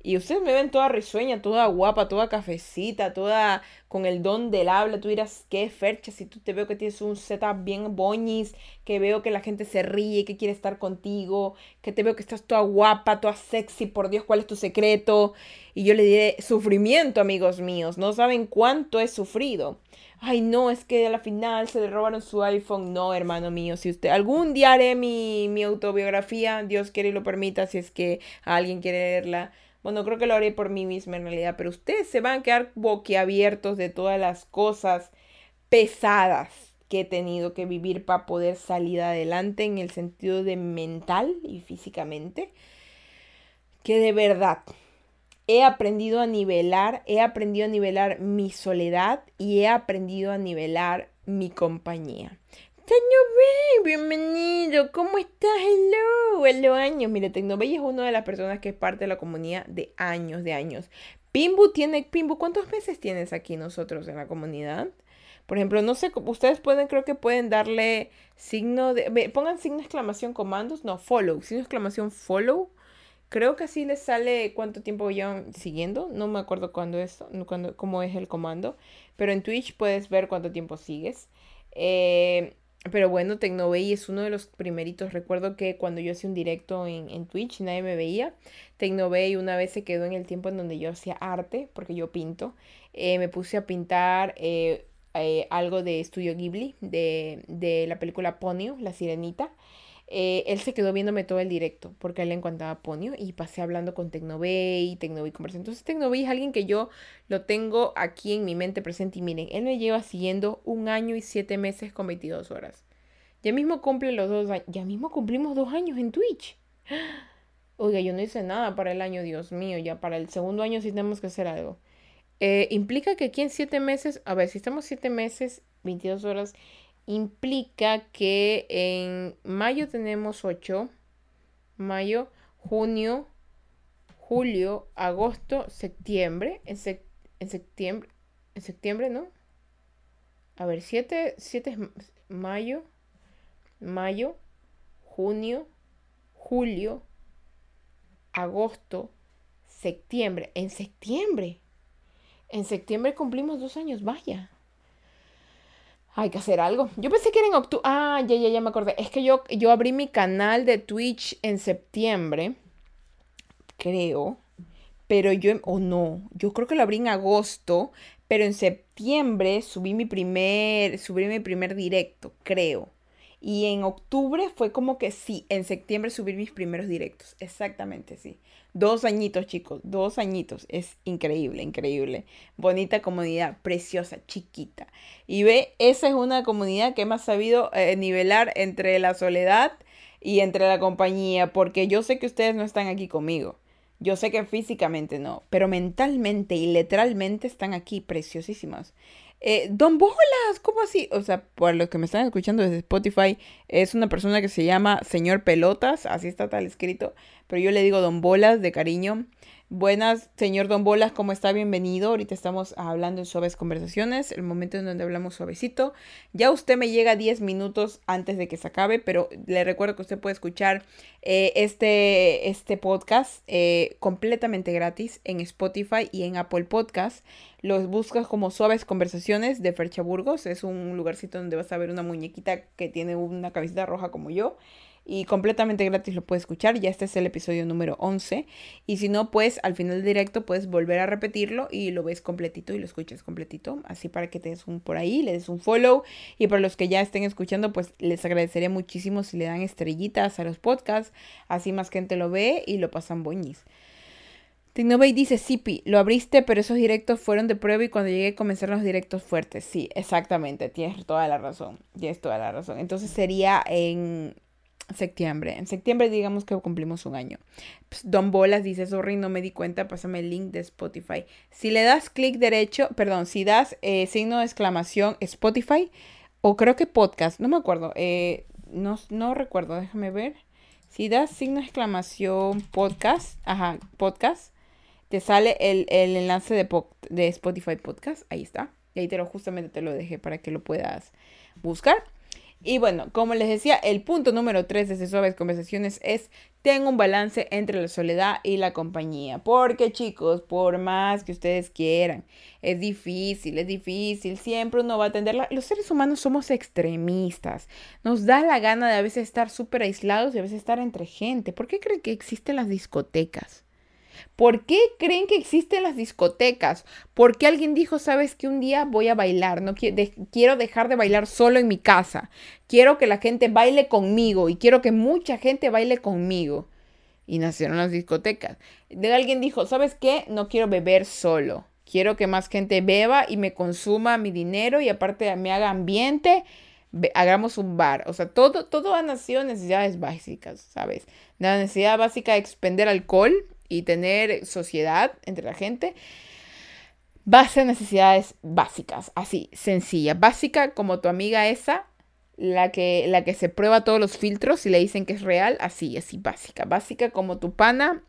A: Y ustedes me ven toda risueña, toda guapa, toda cafecita, toda con el don del habla. Tú dirás, qué fercha, si tú te veo que tienes un setup bien boñis, que veo que la gente se ríe, que quiere estar contigo, que te veo que estás toda guapa, toda sexy, por Dios, ¿cuál es tu secreto? Y yo le diré, sufrimiento, amigos míos, no saben cuánto he sufrido. Ay, no, es que a la final se le robaron su iPhone. No, hermano mío, si usted algún día haré mi, mi autobiografía, Dios quiere y lo permita, si es que alguien quiere leerla bueno, creo que lo haré por mí misma en realidad, pero ustedes se van a quedar boquiabiertos de todas las cosas pesadas que he tenido que vivir para poder salir adelante en el sentido de mental y físicamente. Que de verdad he aprendido a nivelar, he aprendido a nivelar mi soledad y he aprendido a nivelar mi compañía. Tecnobay, bienvenido, ¿cómo estás? Hello, hello años. Mire, Tecnobay es una de las personas que es parte de la comunidad de años, de años. Pimbu tiene, Pimbu, ¿cuántos meses tienes aquí nosotros en la comunidad? Por ejemplo, no sé, ustedes pueden, creo que pueden darle signo de, pongan signo exclamación comandos, no, follow, signo exclamación follow Creo que así les sale cuánto tiempo llevan siguiendo. No me acuerdo cuándo es, cómo es el comando. Pero en Twitch puedes ver cuánto tiempo sigues. Eh, pero bueno, Tecnovey es uno de los primeritos. Recuerdo que cuando yo hacía un directo en, en Twitch, nadie me veía. Tecnovey una vez se quedó en el tiempo en donde yo hacía arte, porque yo pinto. Eh, me puse a pintar eh, eh, algo de Estudio Ghibli, de, de la película Ponyo, La Sirenita. Eh, él se quedó viéndome todo el directo porque él le encantaba Ponyo y pasé hablando con Tecnovey, Tecnovey conversando. Entonces Tecnovey es alguien que yo lo tengo aquí en mi mente presente y miren, él me lleva siguiendo un año y siete meses con 22 horas. Ya mismo cumple los dos años, ya mismo cumplimos dos años en Twitch. (gasps) Oiga, yo no hice nada para el año, Dios mío, ya para el segundo año sí tenemos que hacer algo. Eh, implica que aquí en siete meses, a ver, si estamos siete meses, 22 horas, implica que en mayo tenemos 8, mayo, junio, julio, agosto, septiembre, en, en septiembre, en septiembre, ¿no? A ver, 7, 7 es mayo, mayo, junio, julio, agosto, septiembre. En septiembre. En septiembre cumplimos dos años, vaya. Hay que hacer algo. Yo pensé que era en octubre. Ah, ya, ya, ya me acordé. Es que yo, yo abrí mi canal de Twitch en septiembre. Creo. Pero yo, o no, yo creo que lo abrí en agosto. Pero en septiembre subí mi primer, subí mi primer directo, creo. Y en octubre fue como que sí, en septiembre subí mis primeros directos. Exactamente, sí. Dos añitos, chicos, dos añitos. Es increíble, increíble. Bonita comunidad, preciosa, chiquita. Y ve, esa es una comunidad que hemos sabido eh, nivelar entre la soledad y entre la compañía, porque yo sé que ustedes no están aquí conmigo. Yo sé que físicamente no, pero mentalmente y literalmente están aquí preciosísimas. Eh, Don Bolas, ¿cómo así? O sea, por los que me están escuchando desde Spotify, es una persona que se llama Señor Pelotas, así está tal escrito, pero yo le digo Don Bolas de cariño. Buenas, señor Don Bolas, ¿cómo está? Bienvenido. Ahorita estamos hablando en suaves conversaciones, el momento en donde hablamos suavecito. Ya usted me llega 10 minutos antes de que se acabe, pero le recuerdo que usted puede escuchar eh, este, este podcast eh, completamente gratis en Spotify y en Apple Podcast. Los buscas como Suaves Conversaciones de Fercha Burgos. Es un lugarcito donde vas a ver una muñequita que tiene una camiseta roja como yo y completamente gratis lo puedes escuchar. Ya este es el episodio número 11. Y si no, pues al final del directo puedes volver a repetirlo y lo ves completito y lo escuchas completito. Así para que te des un por ahí, le des un follow. Y para los que ya estén escuchando, pues les agradecería muchísimo si le dan estrellitas a los podcasts. Así más gente lo ve y lo pasan boñis. Tecnovey dice, Sipi, lo abriste, pero esos directos fueron de prueba y cuando llegué comenzaron los directos fuertes. Sí, exactamente, tienes toda la razón, tienes toda la razón. Entonces sería en, septiembre. En septiembre digamos que cumplimos un año. Pues, Don Bolas dice, sorry, no me di cuenta, pásame el link de Spotify. Si le das clic derecho, perdón, si das eh, signo de exclamación Spotify o creo que podcast, no me acuerdo, eh, no, no recuerdo, déjame ver. Si das signo de exclamación podcast, ajá, podcast, te sale el, enlace de, de Spotify Podcast, ahí está. Y ahí te lo justamente te lo dejé para que lo puedas buscar. Y bueno, como les decía, el punto número 3 de estas suaves conversaciones es tengo un balance entre la soledad y la compañía. Porque chicos, por más que ustedes quieran, es difícil, es difícil. Siempre uno va a atender. Los seres humanos somos extremistas. Nos da la gana de a veces estar súper aislados y a veces estar entre gente. ¿Por qué creen que existen las discotecas? ¿Por qué creen que existen las discotecas? ¿Por qué alguien dijo, sabes que un día voy a bailar? No quiero dejar de bailar solo en mi casa. Quiero que la gente baile conmigo y quiero que mucha gente baile conmigo. Y nacieron las discotecas. De alguien dijo, ¿sabes qué? No quiero beber solo. Quiero que más gente beba y me consuma mi dinero y aparte me haga ambiente hagamos un bar. O sea, todo, todo ha nacido en necesidades básicas, ¿sabes? La necesidad básica de expender alcohol y tener sociedad entre la gente, base a necesidades básicas, así, sencilla, básica como tu amiga esa, la que, la que se prueba todos los filtros y le dicen que es real, así, así, básica, básica como tu pana,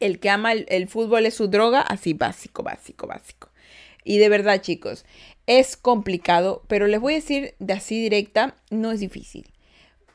A: el que ama el, el fútbol es su droga, así, básico, básico, básico. Y de verdad, chicos, es complicado, pero les voy a decir de así directa, no es difícil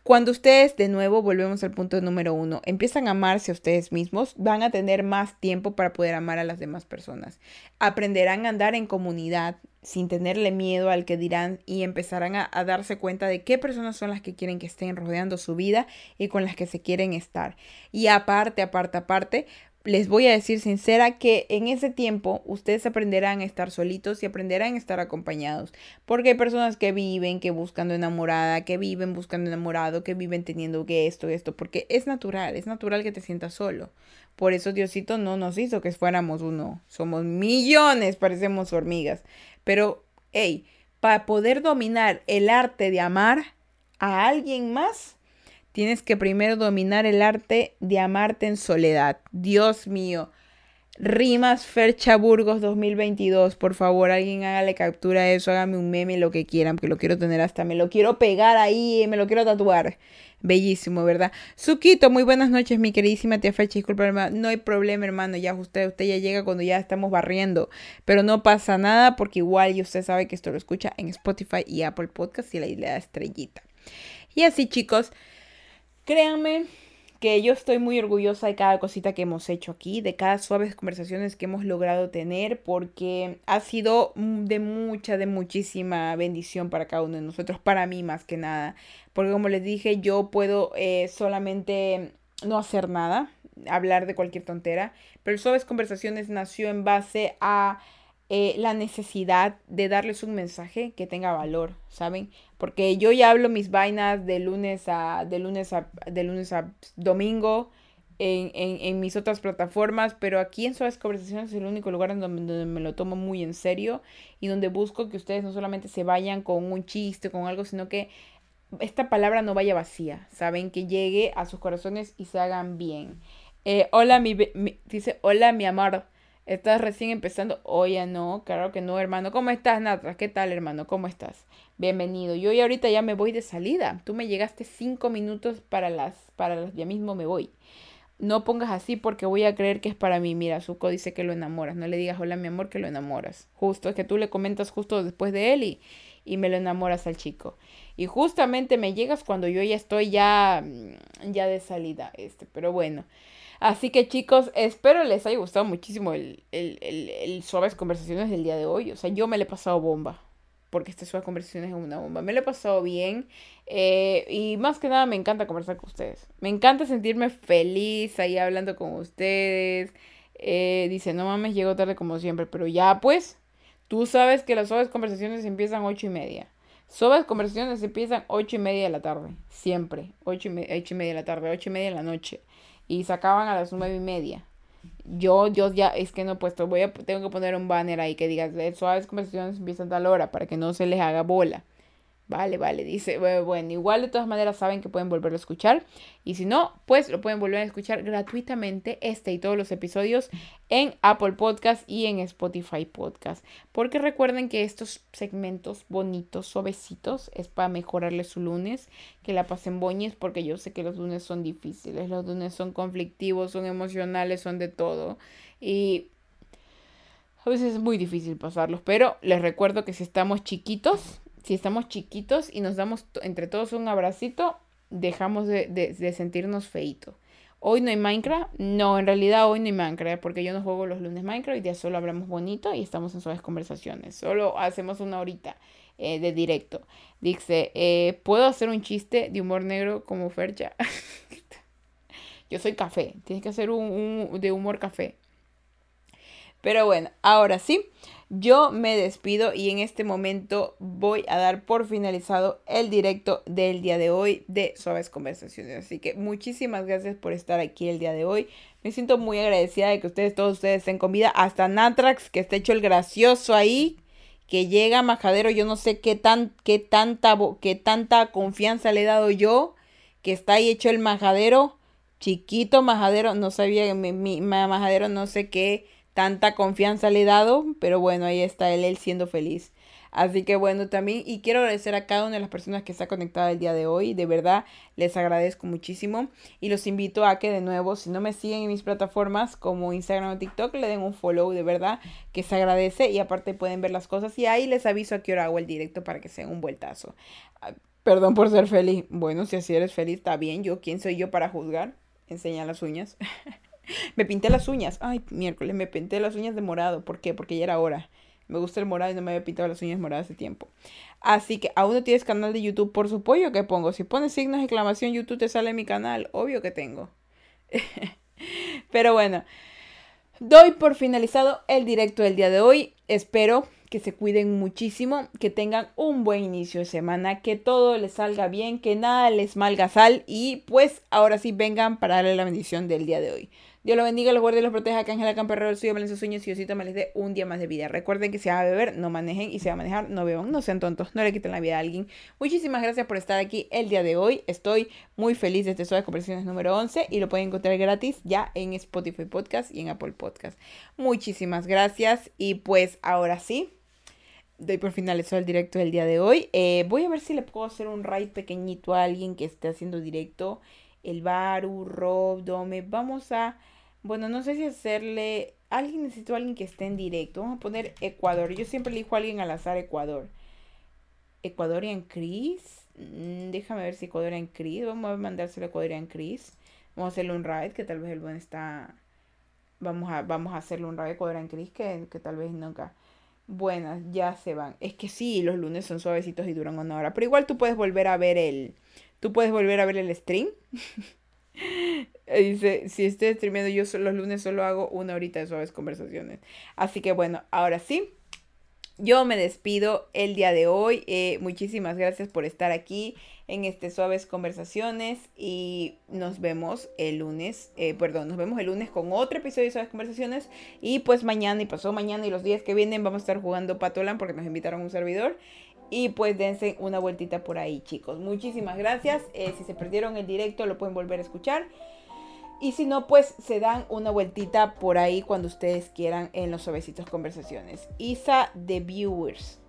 A: Cuando ustedes, de nuevo, volvemos al punto número uno, empiezan a amarse a ustedes mismos, van a tener más tiempo para poder amar a las demás personas. Aprenderán a andar en comunidad sin tenerle miedo al que dirán y empezarán a, darse cuenta de qué personas son las que quieren que estén rodeando su vida y con las que se quieren estar. Y aparte, aparte, aparte, les voy a decir sincera que en ese tiempo ustedes aprenderán a estar solitos y aprenderán a estar acompañados. Porque hay personas que viven, que buscando enamorada, que viven buscando enamorado, que viven teniendo que esto, esto, porque es natural, es natural que te sientas solo. Por eso Diosito no nos hizo que fuéramos uno. Somos millones, parecemos hormigas. Pero, hey, para poder dominar el arte de amar a alguien más, Tienes que primero dominar el arte de amarte en soledad. Dios mío. Rimas Fercha Burgos 2022. Por favor, alguien hágale captura a eso, hágame un meme, lo que quieran, porque lo quiero tener hasta, me lo quiero pegar ahí, me lo quiero tatuar. Bellísimo, ¿verdad? Suquito, muy buenas noches, mi queridísima tía Fercha. Disculpa, hermano. No hay problema, hermano. Ya usted, usted ya llega cuando ya estamos barriendo. Pero no pasa nada, porque igual y usted sabe que esto lo escucha en Spotify y Apple Podcast y la isla estrellita. Y así, chicos. Créanme que yo estoy muy orgullosa de cada cosita que hemos hecho aquí, de cada suaves conversaciones que hemos logrado tener, porque ha sido de mucha, de muchísima bendición para cada uno de nosotros, para mí más que nada. Porque como les dije, yo puedo eh, solamente no hacer nada, hablar de cualquier tontera, pero Suaves Conversaciones nació en base a eh, la necesidad de darles un mensaje que tenga valor, ¿saben? Porque yo ya hablo mis vainas de lunes a, de lunes a, de lunes a domingo en, en, mis otras plataformas, pero aquí en Suaves Conversaciones es el único lugar en donde, me lo tomo muy en serio y donde busco que ustedes no solamente se vayan con un chiste, con algo, sino que esta palabra no vaya vacía, ¿saben? Que llegue a sus corazones y se hagan bien. Eh, hola, mi, mi, dice, hola, mi amor. Estás recién empezando. Oye, no, claro que no, hermano. ¿Cómo estás, Natras? ¿Qué tal, hermano? ¿Cómo estás? Bienvenido. Yo ya ahorita ya me voy de salida. Tú me llegaste cinco minutos para las, para las, ya mismo me voy. No pongas así porque voy a creer que es para mí. Mira, Zuko dice que lo enamoras. No le digas hola, mi amor, que lo enamoras. Justo, es que tú le comentas justo después de él y, y me lo enamoras al chico. Y justamente me llegas cuando yo ya estoy ya, mm, ya de salida. Este, pero bueno. Así que chicos, espero les haya gustado muchísimo el, el, Suaves Conversaciones del día de hoy. O sea, yo me le he pasado bomba. Porque este Suaves Conversaciones es una bomba. Me lo he pasado bien. Eh, y más que nada me encanta conversar con ustedes. Me encanta sentirme feliz ahí hablando con ustedes. Eh, dice, no mames, llego tarde como siempre. Pero ya pues, tú sabes que las Suaves Conversaciones empiezan ocho y media. Suaves Conversaciones empiezan ocho y media de la tarde. Siempre. Ocho y, ocho y media de la tarde, ocho y media de la noche y sacaban a las nueve y media. Yo, yo ya, es que no puesto, voy a, tengo que poner un banner ahí que diga, suaves conversaciones empiezan a tal hora para que no se les haga bola. Vale, vale, dice, bueno, igual de todas maneras saben que pueden volverlo a escuchar y si no, pues lo pueden volver a escuchar gratuitamente este y todos los episodios en Apple Podcast y en Spotify Podcast. Porque recuerden que estos segmentos bonitos, suavecitos, es para mejorarles su lunes, que la pasen boñes porque yo sé que los lunes son difíciles, los lunes son conflictivos, son emocionales, son de todo y a veces es muy difícil pasarlos, pero les recuerdo que si estamos chiquitos, si estamos chiquitos y nos damos entre todos un abracito, dejamos de, sentirnos feito. Hoy no hay Minecraft. No, en realidad hoy no hay Minecraft porque yo no juego los lunes Minecraft y ya solo hablamos bonito y estamos en suaves conversaciones. Solo hacemos una horita eh, de directo. Dice, eh, ¿puedo hacer un chiste de humor negro como Fercha? (laughs) yo soy café. Tienes que hacer un de humor café. Pero bueno, ahora sí. Yo me despido y en este momento voy a dar por finalizado el directo del día de hoy de Suaves Conversaciones. Así que muchísimas gracias por estar aquí el día de hoy. Me siento muy agradecida de que ustedes, todos ustedes estén con vida. Hasta Natrax, que está hecho el gracioso ahí. Que llega Majadero, yo no sé qué, tan, qué, tanta, qué tanta confianza le he dado yo. Que está ahí hecho el majadero. Chiquito majadero, no sabía, mi, mi majadero no sé qué tanta confianza le he dado, pero bueno, ahí está él, él siendo feliz. Así que bueno, también, y quiero agradecer a cada una de las personas que está conectada el día de hoy, de verdad, les agradezco muchísimo y los invito a que de nuevo, si no me siguen en mis plataformas como Instagram o TikTok, le den un follow, de verdad, que se agradece y aparte pueden ver las cosas y ahí les aviso a qué hora hago el directo para que sea un vueltazo. Perdón por ser feliz. Bueno, si así eres feliz, está bien. Yo, ¿quién soy yo para juzgar? Enseña las uñas. (laughs) (laughs) me pinté las uñas. Ay, miércoles, me pinté las uñas de morado. ¿Por qué? Porque ya era hora. Me gusta el morado y no me había pintado las uñas moradas hace tiempo. Así que aún no tienes canal de YouTube por su pollo que pongo. Si pones signos de exclamación, YouTube te sale mi canal. Obvio que tengo. (laughs) Pero bueno, doy por finalizado el directo del día de hoy. Espero que se cuiden muchísimo, que tengan un buen inicio de semana, que todo les salga bien, que nada les malga sal y pues ahora sí vengan para darle la bendición del día de hoy. Dios los bendiga, los guarde y los proteja. Que Ángela Camperrero, el suyo, sus sueños y Diosito me les dé un día más de vida. Recuerden que si van a beber, no manejen y si van a manejar, no beban. No sean tontos, no le quiten la vida a alguien. Muchísimas gracias por estar aquí el día de hoy. Estoy muy feliz de este Suaves Conversaciones número 11 y lo pueden encontrar gratis ya en Spotify Podcast y en Apple Podcast. Muchísimas gracias y pues ahora sí doy por finalizado el directo del día de hoy. Eh, voy a ver si le puedo hacer un raid pequeñito a alguien que esté haciendo directo. El Baru, Rob, Dome. Vamos a. Bueno, no sé si hacerle. Alguien necesito a alguien que esté en directo. Vamos a poner Ecuador. Yo siempre elijo a alguien al azar Ecuador. Ecuadorian Chris. Mm, déjame ver si Ecuadorian Chris. Vamos a mandárselo a Ecuadorian Chris. Vamos a hacerle un raid que tal vez el buen está. Vamos a, vamos a hacerle un raid a Ecuadorian Chris que, que tal vez nunca buenas, ya se van. Es que sí, los lunes son suavecitos y duran una hora. Pero igual tú puedes volver a ver el. Tú puedes volver a ver el stream. (laughs) Dice, si estoy streamiendo, yo los lunes solo hago una horita de suaves conversaciones. Así que bueno, ahora sí. Yo me despido el día de hoy. Eh, muchísimas gracias por estar aquí en este Suaves Conversaciones y nos vemos el lunes, eh, perdón, nos vemos el lunes con otro episodio de Suaves Conversaciones y pues mañana y pasó mañana y los días que vienen vamos a estar jugando Patolan porque nos invitaron un servidor y pues dense una vueltita por ahí chicos. Muchísimas gracias, eh, si se perdieron el directo lo pueden volver a escuchar. Y si no, pues se dan una vueltita por ahí cuando ustedes quieran en los suavecitos conversaciones. Isa de Viewers.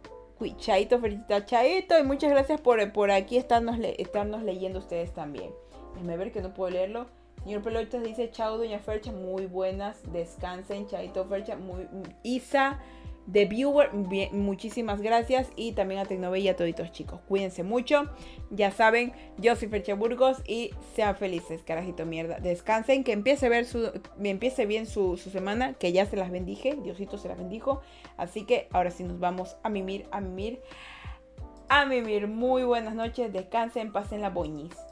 A: Chaito, felicita Chaito. Y muchas gracias por, por aquí estarnos, estarnos leyendo ustedes también. Déjenme ver que no puedo leerlo. Señor Pelotas dice, chao, doña Fercha, muy buenas, descansen, Chaito Fercha, muy... Isa de viewer. muchísimas gracias. Y también a Tecnove y a toditos chicos. Cuídense mucho. Ya saben, yo soy Fercha Burgos y sean felices, carajito mierda. Descansen, que empiece, ver su, empiece bien su, su, semana, que ya se las bendije. Diosito se las bendijo. Así que ahora sí nos vamos a mimir, a mimir. A mimir. Muy buenas noches. Descansen, pasen la boñis.